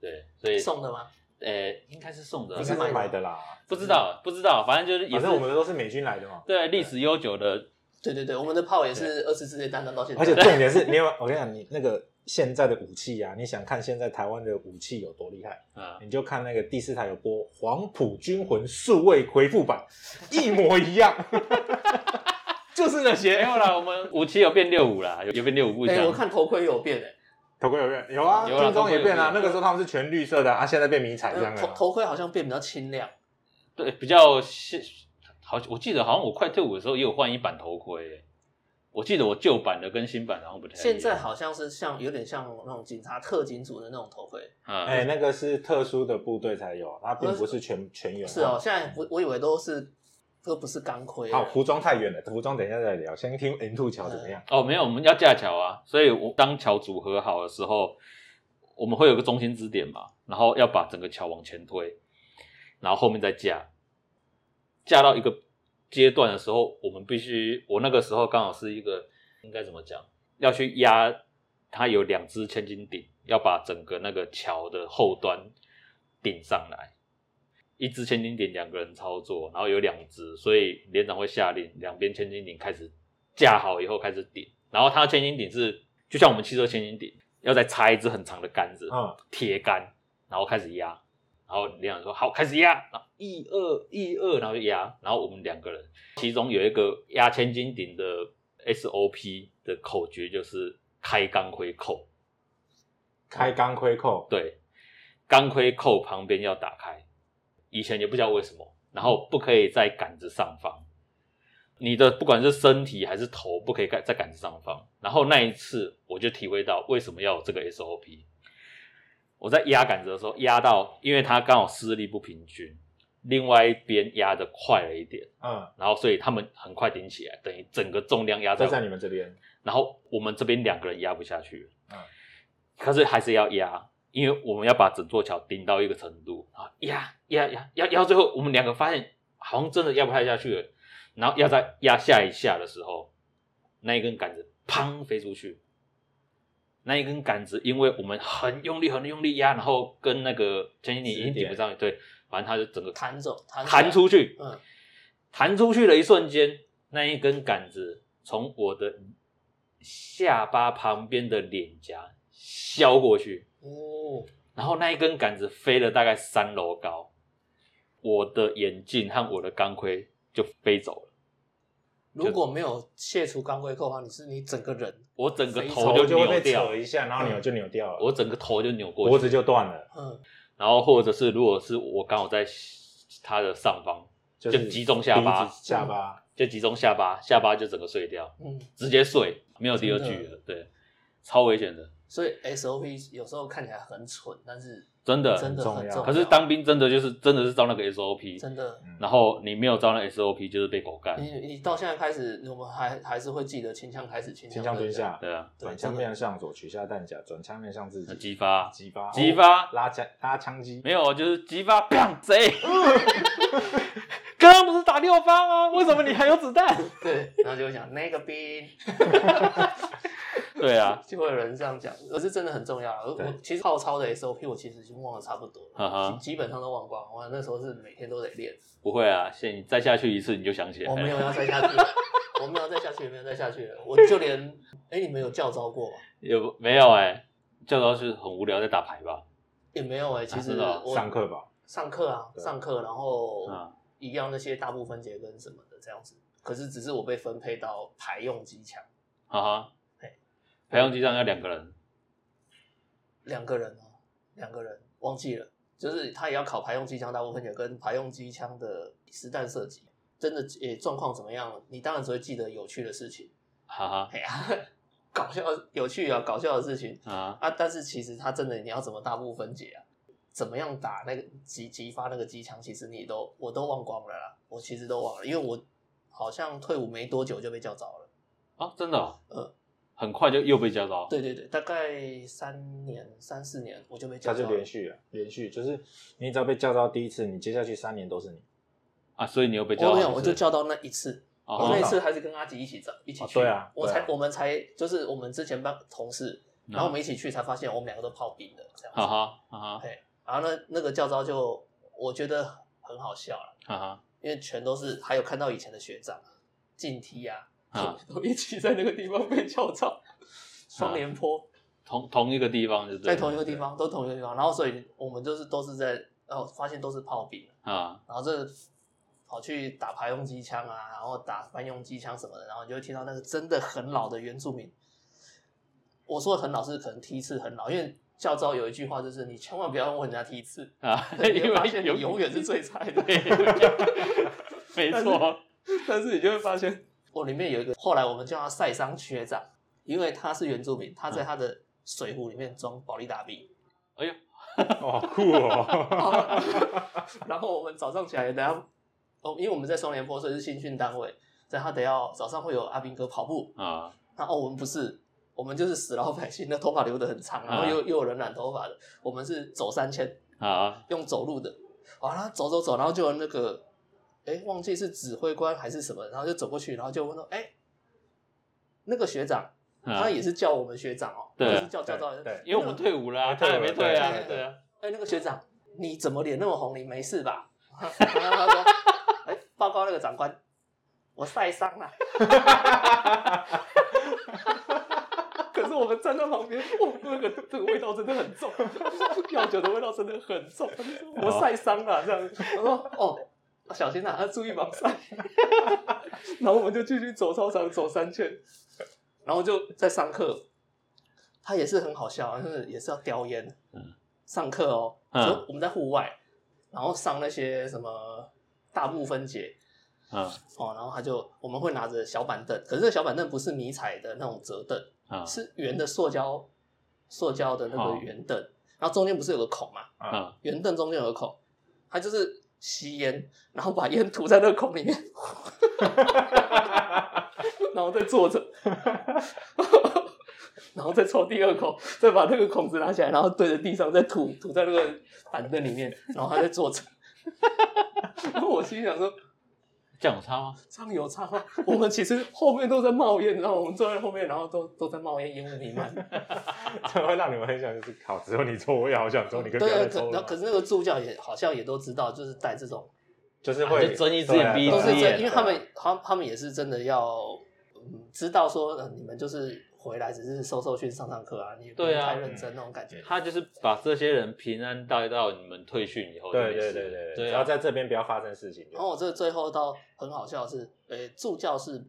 对，所以送的吗？呃应该是送的，应该是买的啦。不知道不知道，反正就是也是反正我们的都是美军来的嘛。对历史悠久的，对对对，我们的炮也是二次世界大战到现在，而且重点是，你有我跟你讲，你那个现在的武器啊，你想看现在台湾的武器有多厉害，啊，你就看那个第四台有播《黄埔军魂数位回复版》，一模一样，就是那没些。有啦，我们武器有变六五啦，有有变六五步哎、枪，我看头盔有变哎、头盔有变，有啊，军装也变啊。那个时候他们是全绿色的啊，现在变迷彩这样的啊。头头盔好像变比较清亮，对比较现好，我记得好像我快退伍的时候也有换一版头盔、欸，我记得我旧版的跟新版好像不太一样。现在好像是像有点像那种警察特警组的那种头盔。嗯，哎，那个是特殊的部队才有，它并不是全全员。是哦，。现在我我以为都是都不是钢盔。好，服装太远了，服装等一下再聊。先听 N two 桥怎么样？哦，没有，我们要架桥啊，所以我当桥组合好的时候，我们会有个中心支点嘛，然后要把整个桥往前推，然后后面再架，架到一个阶段的时候，我们必须，我那个时候刚好是一个应该怎么讲，要去压它有两只千斤顶，要把整个那个桥的后端顶上来。一只千斤顶两个人操作，然后有两只，所以连长会下令两边千斤顶开始架好以后开始顶，然后它的千斤顶是就像我们汽车千斤顶，要再插一支很长的杆子，嗯，铁杆，然后开始压，然后连长说好开始压，然后一二一二，然后就压，然后我们两个人，其中有一个压千斤顶的 SOP 的口诀就是开钢盔扣，开钢盔扣，对，钢盔扣旁边要打开，以前也不知道为什么，然后不可以在杆子上方，你的不管是身体还是头，不可以在在杆子上方。然后那一次我就体会到为什么要有这个 SOP。我在压杆子的时候，压到因为它刚好施力不平均，另外一边压的快了一点，嗯，然后所以他们很快顶起来，等于整个重量压在在你们这边，然后我们这边两个人压不下去，嗯，可是还是要压，因为我们要把整座桥顶到一个程度，啊压压压压压到最后，我们两个发现好像真的压不太下去了，然后要在压下一下的时候，那一根杆子砰飞出去，那一根杆子因为我们很用力很用力压，然后跟那个前你已经顶不上去，对，反正它就整个弹走，弹弹出去，嗯，弹出去的一瞬间，那一根杆子从我的下巴旁边的脸颊削过去，哦，然后那一根杆子飞了大概三楼高，我的眼镜和我的钢盔就飞走了，如果没有卸除钢盔扣的话，你是你整个人我整个头就就会被扭掉扯，一下，然后扭就扭掉了，我整个头就扭过去，脖子就断了，嗯然后或者是如果是我刚好在他的上方，就就是击中下巴鼻子下巴。就集中下巴，下巴就整个碎掉，嗯，直接碎，没有第二句了，对，超危险的，所以 SOP 有时候看起来很蠢，但是真的。真的很重要。可是当兵真的就是真的是照那个 SOP，真的，嗯然后你没有照那 SOP 就是被狗干，你你到现在开始，我们还还是会记得轻枪开始，轻轻枪蹲下，对啊，对转枪面向左，取下弹夹，转枪面向自己，激发。击发，激发。拉枪拉枪机，没有，就是激发，砰，贼！刚刚不是打六发吗？为什么你还有子弹？对，然后就会想那个兵，对啊，就会有人这样讲，可是真的很重要。我我其实号操的 SOP 我其实已经忘了差不多了，哈哈基基本上都忘光。我那时候是每天都得练，不会啊，现在你再下去一次你就想起来。我没有要再下去，我没有再下去，没有再下去了。我就连，哎，你们有教招过吗？有没有哎、教招是很无聊在打牌吧？也没有哎，其实上课吧，上课啊，上课，然后啊一样那些大部分节跟什么的这样子。可是只是我被分配到排用机枪，哈哈嘿，排用机上要两个人，两个人哦，两个人忘记了，就是他也要考排用机枪大部分也跟排用机枪的实弹射击。真的诶，状况怎么样？你当然只会记得有趣的事情，哈哈哎呀，搞笑、有趣啊，搞笑的事情啊，啊。但是其实他真的你要怎么大部分解啊？怎么样打那个击击发那个机枪？其实你都我都忘光了啦，我其实都忘了，因为我好像退伍没多久就被叫招了。啊，真的、哦，嗯，很快就又被教招，对对对，大概三年三四年我就被叫它招他。就连续了，连续就是你只要被叫到第一次，你接下去三年都是你。啊，所以你又被叫招，我没有，我就叫到那一次。哦我那一次还是跟阿吉一起找，一起去。哦对啊我才、对啊我们才就是我们之前班同事，然后我们一起去才发现我们两个都泡兵的这样子。哈哈哈哈对，然后呢，那个教招就我觉得很好笑了，哈哈，因为全都是还有看到以前的学长进梯啊，啊。都一起在那个地方被叫招，双连坡。同同一个地方就对在同一个地方，都同一个地方，然后所以我们就是都是在，然后发现都是炮兵，啊，然后这跑去打排用机枪啊，然后打翻用机枪什么的，然后你就会听到那个真的很老的原住民。我说的很老是可能梯次很老，因为教招有一句话就是你千万不要问人家梯次，啊，因为发现你有永远是最菜的。没错，但是你就会发现，我里面有一个，后来我们叫他塞桑学长，因为他是原住民，他在他的水壶里面装保利达币，哎呦，哦，好酷哦！然后我们早上起来，等下，哦，因为我们在双连坡，所以是新训单位，在他等要早上会有阿兵哥跑步，啊，然后我们不是，我们就是死老百姓，那头发留得很长，然后又、又有人染头发的，我们是走三千，啊，用走路的，完了走走走，然后就有那个，哎，忘记是指挥官还是什么，然后就走过去，然后就问说，哎，那个学长，啊他也是叫我们学长哦，对是叫叫到，对因为我们退伍了他还没退啊对，啊，哎，那个学长，你怎么脸那么红？你没事吧？然后他说，哎，报告那个长官，我晒伤了。可是我们站在旁边，哇，那个这个味道真的很重，药酒的味道真的很重。他说我晒伤了，这样。我说哦，小心啊，要注意防晒。然后我们就继续走操场，走三圈，然后就在上课。他也是很好笑，就是也是要叼烟。嗯。上课哦，我们在户外，然后上那些什么大部分节，嗯。哦，然后他就我们会拿着小板凳，可是这个小板凳不是迷彩的那种折凳，啊是圆的塑胶塑胶的那个哦。圆凳，然后中间不是有个孔嘛？嗯，圆凳中间有个孔，他就是吸烟，然后把烟吐在那个孔里面，然后再坐着，然后再抽第二口，再把那个孔子拿起来，然后对着地上再吐吐在那个板凳里面，然后他再坐着。然后我心想说，这样有差吗？这样有差吗？我们其实后面都在冒烟，然后我们坐在后面，然后都都在冒烟，烟雾弥漫。这会让你们很想，就是好，只有你抽，我也好想抽，你可以不对可然后可是那个助教也好像也都知道，就是带这种就是会就睁一只眼闭一都是真，只眼因为他们他他们也是真的要，嗯，知道说、呃你们就是回来只是受受训、上上课啊，你也不对啊用太认真那种感觉。他就是把这些人平安带到你们退训以后就没对事，对对对对啊只要在这边不要发生事情就。然后我这最后到很好笑的是，呃，助教是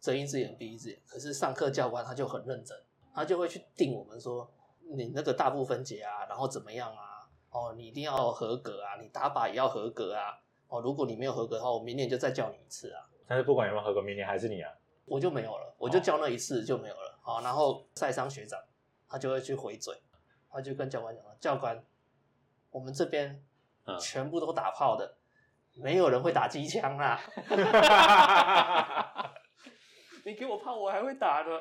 睁一只眼闭一只眼，可是上课教官他就很认真，他就会去定我们说，你那个大部分解啊，然后怎么样啊，哦，你一定要合格啊，你打靶也要合格啊，哦，如果你没有合格的话，我明年就再叫你一次啊。但是不管有没有合格，明年还是你啊。我就没有了，我就教那一次就没有了。好，然后赛商学长他就会去回嘴，他就跟教官讲了，教官，我们这边嗯全部都打炮的，没有人会打机枪啦。你给我炮，我还会打的。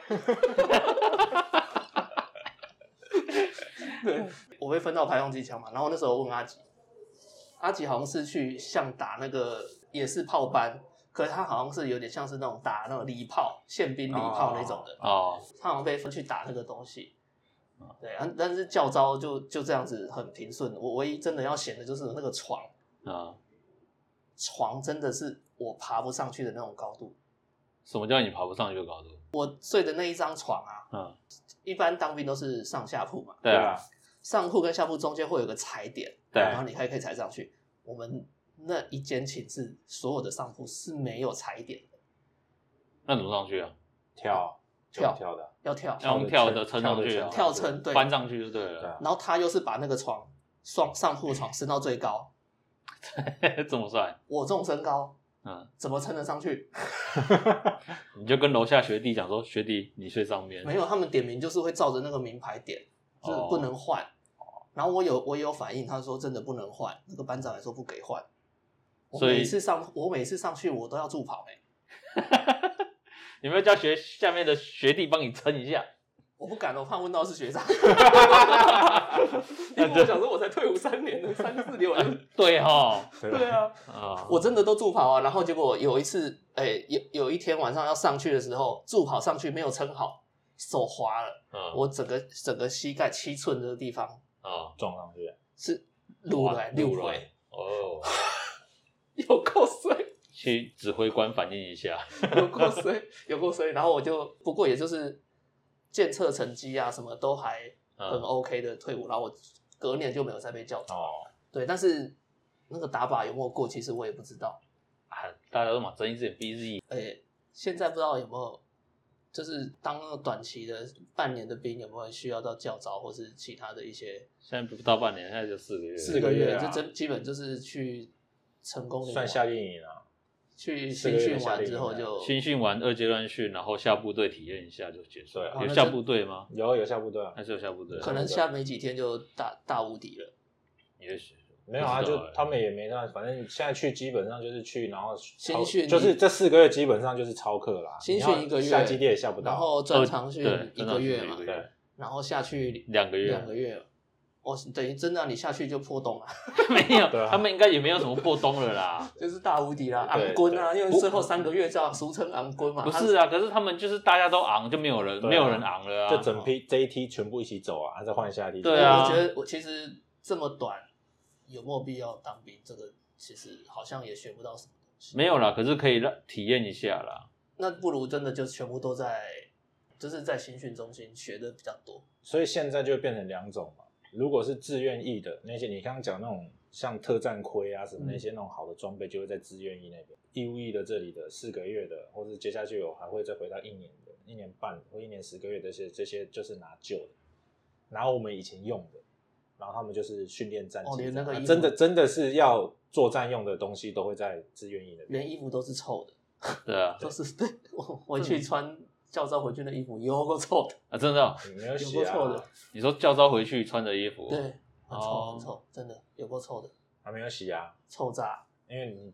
对，我被分到排用机枪嘛，然后那时候问阿吉，阿吉好像是去像打那个也是炮班，可是他好像是有点像是那种打那种礼炮、宪兵礼炮那种的，哦，他好像被分去打那个东西。对啊，但是教招就就这样子很平顺。我唯一真的要嫌的就是那个床，啊，床真的是我爬不上去的那种高度。什么叫你爬不上去的高度？我睡的那一张床啊，嗯，一般当兵都是上下铺嘛，对啊，，上铺跟下铺中间会有个踩点，对然后你还可以踩上去。我们那一间寝室所有的上铺是没有踩点的，那怎么上去啊？跳跳跳的，要跳。要用跳的撑上去啊，跳撑对翻上去就对对了，啊，然后他又是把那个床双上铺床升到最高，这么帅，我这种身高嗯，怎么撑得上去？你就跟楼下学弟讲说，学弟你睡上面，没有，他们点名就是会照着那个名牌点，就是不能换。然后我有我也有反应，他说真的不能换，那个班长也说不给换。我所以每次上我每次上去我都要助跑哎、有没有叫学下面的学弟帮你撑一下？我不敢，我怕问到是学长。因为我想说我才退伍三年了，三四年我就 对哈，对啊，啊，我真的都助跑啊。然后结果有一次，哎、有有一天晚上要上去的时候，助跑上去没有撑好，手滑了，嗯我整个整个膝盖七寸的地方啊，撞上去，是撸了六撸了回，哦，有够衰。去指挥官反映一下，有过衰，有过衰。然后我就不过也就是检测成绩啊，什么都还很嗯，OK 的退伍，然后我隔年就没有再被叫走。哦，对，但是那个打靶有没有过，其实我也不知道。啊大家都嘛睁一只眼闭一只眼，哎、现在不知道有没有，就是当那个短期的半年的兵有没有需要到教招或是其他的一些现在不到半年，现在就四个月，四个月，就真基本就是去成功领算夏令营啊，去新训完之后啊就新训完二阶段训，然后下部队体验一下就结束了。有下部队吗？有有下部队啊，还是有下部队？可能下没几天就大大无敌了。也许没有啊，就他们也没那，反正现在去基本上就是去，然后新训。就是这四个月基本上就是超课啦，新训一个月下基地也下不到，然后转长训一个月嘛对，然后下去两个月。两个月，哦，等于真的啊你下去就破洞了，没有他们应该也没有什么破洞了啦。就是大无敌啦，对昂棍啊，因为最后三个月叫俗称昂棍嘛，不是啊，可是他们就是大家都昂，就没有人啊没有人昂了啊。就整批这一梯全部一起走啊，还再换下一梯，对啊我觉得我其实这么短，有没有必要当兵？这个其实好像也学不到什么东西。没有啦，可是可以让体验一下啦。那不如真的就全部都在，就是在新训中心学的比较多。所以现在就变成两种嘛。如果是自愿役的那些，你刚刚讲那种像特战盔啊什么嗯那些那种好的装备，就会在自愿役那边。义务役的这里的四个月的，或是接下去有还会再回到一年的、一年半或一年十个月的这些，这些就是拿旧的，拿我们以前用的，然后他们就是训练战哦绩这样。连那个衣服啊真的真的是要作战用的东西，都会在自愿役那边。连衣服都是臭的，对啊，都是对我回去穿教招回去的衣服有够臭的，啊，真的哦，没有有洗啊。够臭的？，你说教招回去穿的衣服，对，很臭哦。很臭，真的有够臭的，还没有洗啊，臭炸。因为你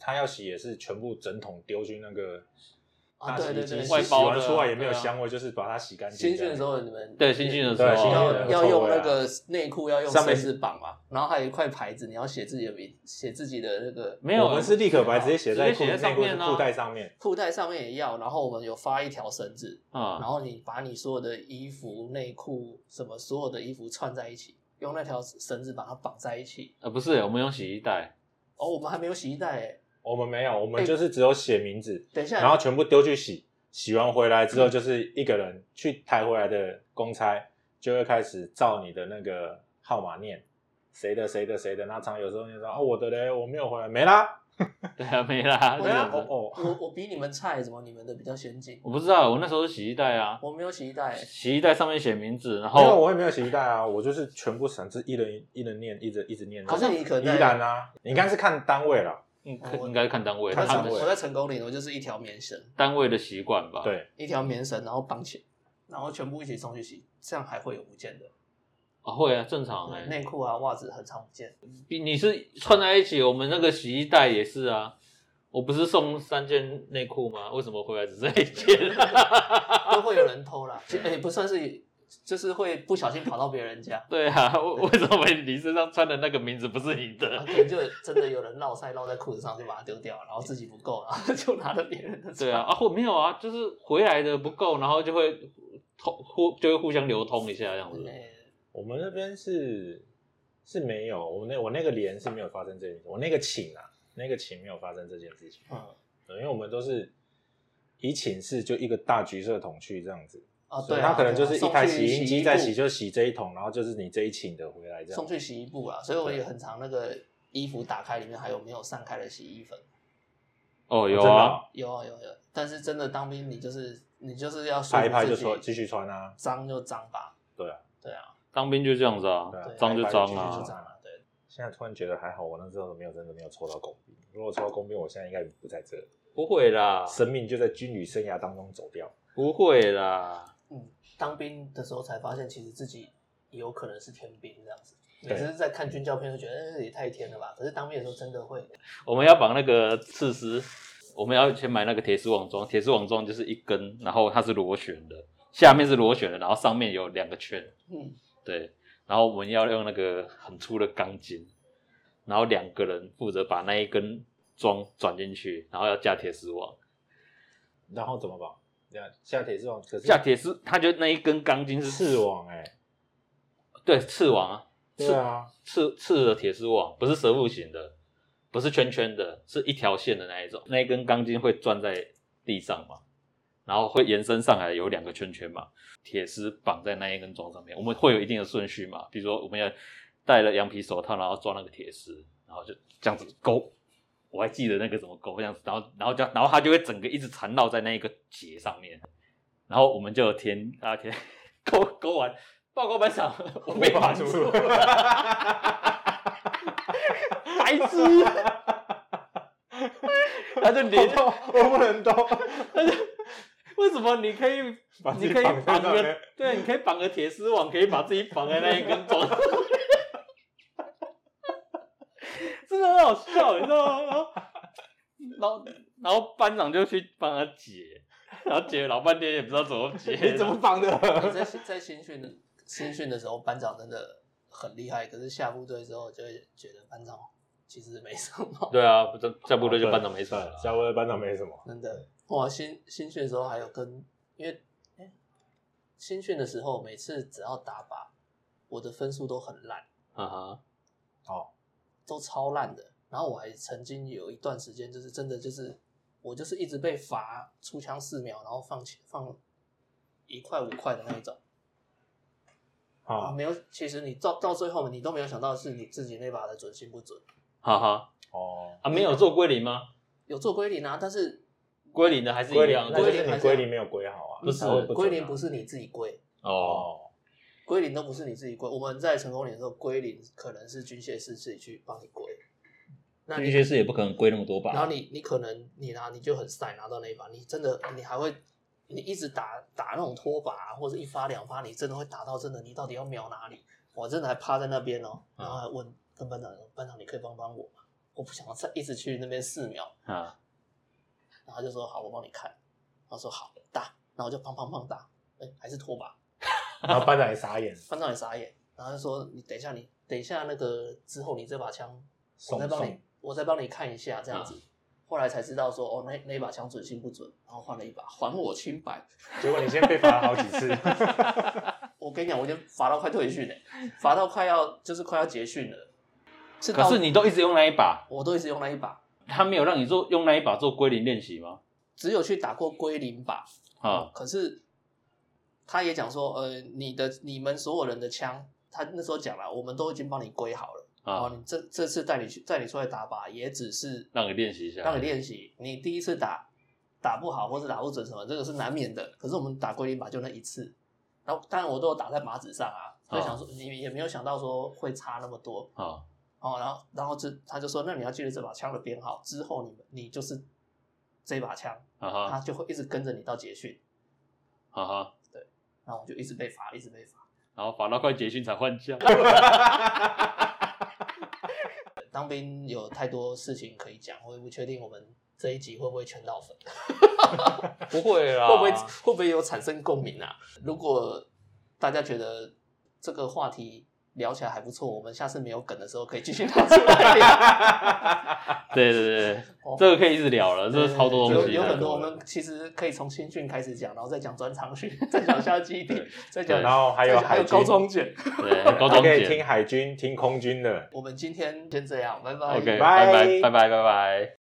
他要洗也是全部整桶丢去那个啊！大洗衣，对对对，洗洗外包的完出来也没有香味，就是把它洗干净。新训的时候你们对新训的时候。对新训要的要用那个内裤要用上面绳子绑嘛，然后还有一块牌子，你要写自己的名，写自己的那个没有我们是立可白直接写在直接写在裤内裤上面啊。裤带上面。裤带上面也要，然后我们有发一条绳子，啊。然啊，后你把你所有的衣服、内裤什么所有的衣服串在一起，用那条绳子把它绑在一起。呃，不是，我们用洗衣袋，哦，我们还没有洗衣袋哎，我们没有，我们哎就是只有写名字，等一下，然后全部丢去洗，洗完回来之后，就是一个人去抬回来的公差，就会开始照你的那个号码念，谁的谁的谁的，那常有时候就说哦我的嘞，我没有回来，没啦，对啊，没啦，对啊这样子。哦哦，我我比你们菜，怎么你们的比较先进？我不知道，我那时候是洗衣袋啊，我没有洗衣袋，洗衣袋上面写名字，然后因为我也没有洗衣袋啊，我就是全部省，是一人一人念，一直一直念。可是你可能依在然啊，你应该是看单位了，嗯我应该看单位，看单位我在成功岭，我就是一条棉绳，单位的习惯吧。，对，一条棉绳，然后绑起，然后全部一起送去洗，这样还会有不见的。啊会啊，正常哎、对内裤啊、袜子很常不见。比你是串在一起，我们那个洗衣袋也是啊。我不是送三件内裤吗？为什么回来只剩一件？都会有人偷啦，其实也不算是，就是会不小心跑到别人家，对啊，为为什么你身上穿的那个名字不是你啊的？可能就真的有人落塞落在裤子上就把它丢掉，然后自己不够，然后就拿了别人的。对啊，，啊或没有啊，就是回来的不够，然后就会通互就会互相流通一下这样子。哎我们那边是是没有，我那我那个连是没有发生这件事，我那个寝啊，那个寝没有发生这件事情，嗯，对因为我们都是以寝室就一个大橘色桶去这样子，啊，对啊，以它可能就是一台洗衣机在洗，就洗这一桶，然后就是你这一寝的回来这样送。去洗衣部啊，所以我也很常那个衣服打开里面还有没有散开的洗衣粉。哦，有啊，哦有啊有有，但是真的当兵，你就是你就是要说拍一拍就自己穿，继续穿啊。脏就脏吧，对啊，对啊，当兵就这样子啊脏就脏啊。现在突然觉得还好，我那时候没有真的没有抽到工兵。如果抽到工兵，我现在应该不在这，不会啦，生命就在军旅生涯当中走掉。不会啦。嗯，当兵的时候才发现，其实自己有可能是天兵这样子。对每次在看军教片，就觉得、哎也太天了吧。可是当兵的时候真的会，我们要绑那个刺丝，我们要先买那个铁丝网装，铁丝网装就是一根，然后它是螺旋的，下面是螺旋的，然后上面有两个圈，嗯，对，然后我们要用那个很粗的钢筋，然后两个人负责把那一根桩转进去，然后要架铁丝网，然后怎么绑？架架铁丝网，可是架铁丝，他觉得那一根钢筋是刺，网哎、对，刺网啊，对啊，刺刺的铁丝网，不是蛇腹型的，不是圈圈的，是一条线的那一种。那一根钢筋会钻在地上嘛，然后会延伸上来，有两个圈圈嘛，铁丝绑在那一根桩上面。我们会有一定的顺序嘛，比如说我们要戴了羊皮手套，然后抓那个铁丝，然后就这样子勾。我还记得那个怎么勾这样子，然后然后就然后它就会整个一直缠绕在那一个结上面，然后我们就有填啊填勾勾完，报告班长，我被绑住了。白痴，他就连我我不能动，他就 为什么你可以把你可以绑个对，你可以绑个铁丝网，可以把自己绑在那一根桩，真的很好笑，你知道吗？然后然后然后班长就去帮他解，然后解了老半天也不知道怎么解，你怎么绑的？在在新训的新训的时候，班长真的很厉害，可是下部队之后就会觉得班长其实没什么，对啊，下部队就班长没什么了，下部队班长没什么。真的。哇，新新训的时候还有跟，因为哎，新训的时候每次只要打靶，我的分数都很烂，啊哈，哦，都超烂的。然后我还曾经有一段时间，就是真的就是我就是一直被罚出枪四秒，然后放钱放一块五块的那一种。啊，啊，没有，其实你到到最后，你都没有想到是你自己那把的准心不准。哈哈哦，啊，没有做归零吗？有做归零啊，但是归零的还是一归零样，，那就是你归零还是归零没有归好啊，不是归零不是你自己归，哦，哦，归零都不是你自己归。我们在成功岭的时候，归零可能是军械师自己去帮你归。那你军械师也不可能归那么多把，然后你你可能你拿你就很晒拿到那一把，你真的你还会你一直打打那种拖把、啊、或者一发两发，你真的会打到真的你到底要瞄哪里？我真的还趴在那边哦，然后还问跟班长说班长你可以帮帮我吗？我不想要再一直去那边四秒，啊，然后他就说好我帮你看，然后说好打，然后我就砰砰砰打，哎还是拖把，然后班长也傻眼，班长也傻眼，然后就说你等一下你等一下那个之后你这把枪我再帮你，我再帮你看一下这样子。后来才知道说哦，那那一把枪准心不准，然后换了一把，还我清白。结果你先被罚了好几次，我跟你讲，我已经罚到快退训了，罚到快要就是快要结训了。是到可是你都一直用那一把，我都一直用那一把，他没有让你做用那一把做归零练习吗？只有去打过归零靶啊可是他也讲说，呃，你的你们所有人的枪，他那时候讲了，我们都已经帮你归好了。哦，啊，你这这次带你去带你出来打靶，也只是让你练习一下，让你练习。你第一次打打不好，或是打不准什么，这个是难免的。可是我们打归零靶就那一次，然后当然我都有打在靶子上啊，所以想说你也没有想到说会差那么多啊哦。然后然后这他就说，那你要记得这把枪的编号，之后你们你就是这把枪，啊哈他就会一直跟着你到结训。啊哈，对然后我就一直被罚，一直被罚。然后罚到快结训才换枪，当兵有太多事情可以讲，我也不确定我们这一集会不会全到粉，不会啦，会不会会不会有产生共鸣啊？如果大家觉得这个话题聊起来还不错，我们下次没有梗的时候可以继续拿出来聊。对对对，哦这个可以一直聊了，这超多东西，有有很多，我们其实可以从新训开始讲，然后再讲专长训，再讲下基地，再讲然后还有还有高中卷。对高中姐还可以听海军、听空军的。我们今天先这样，拜拜。，OK，拜拜拜拜拜拜拜。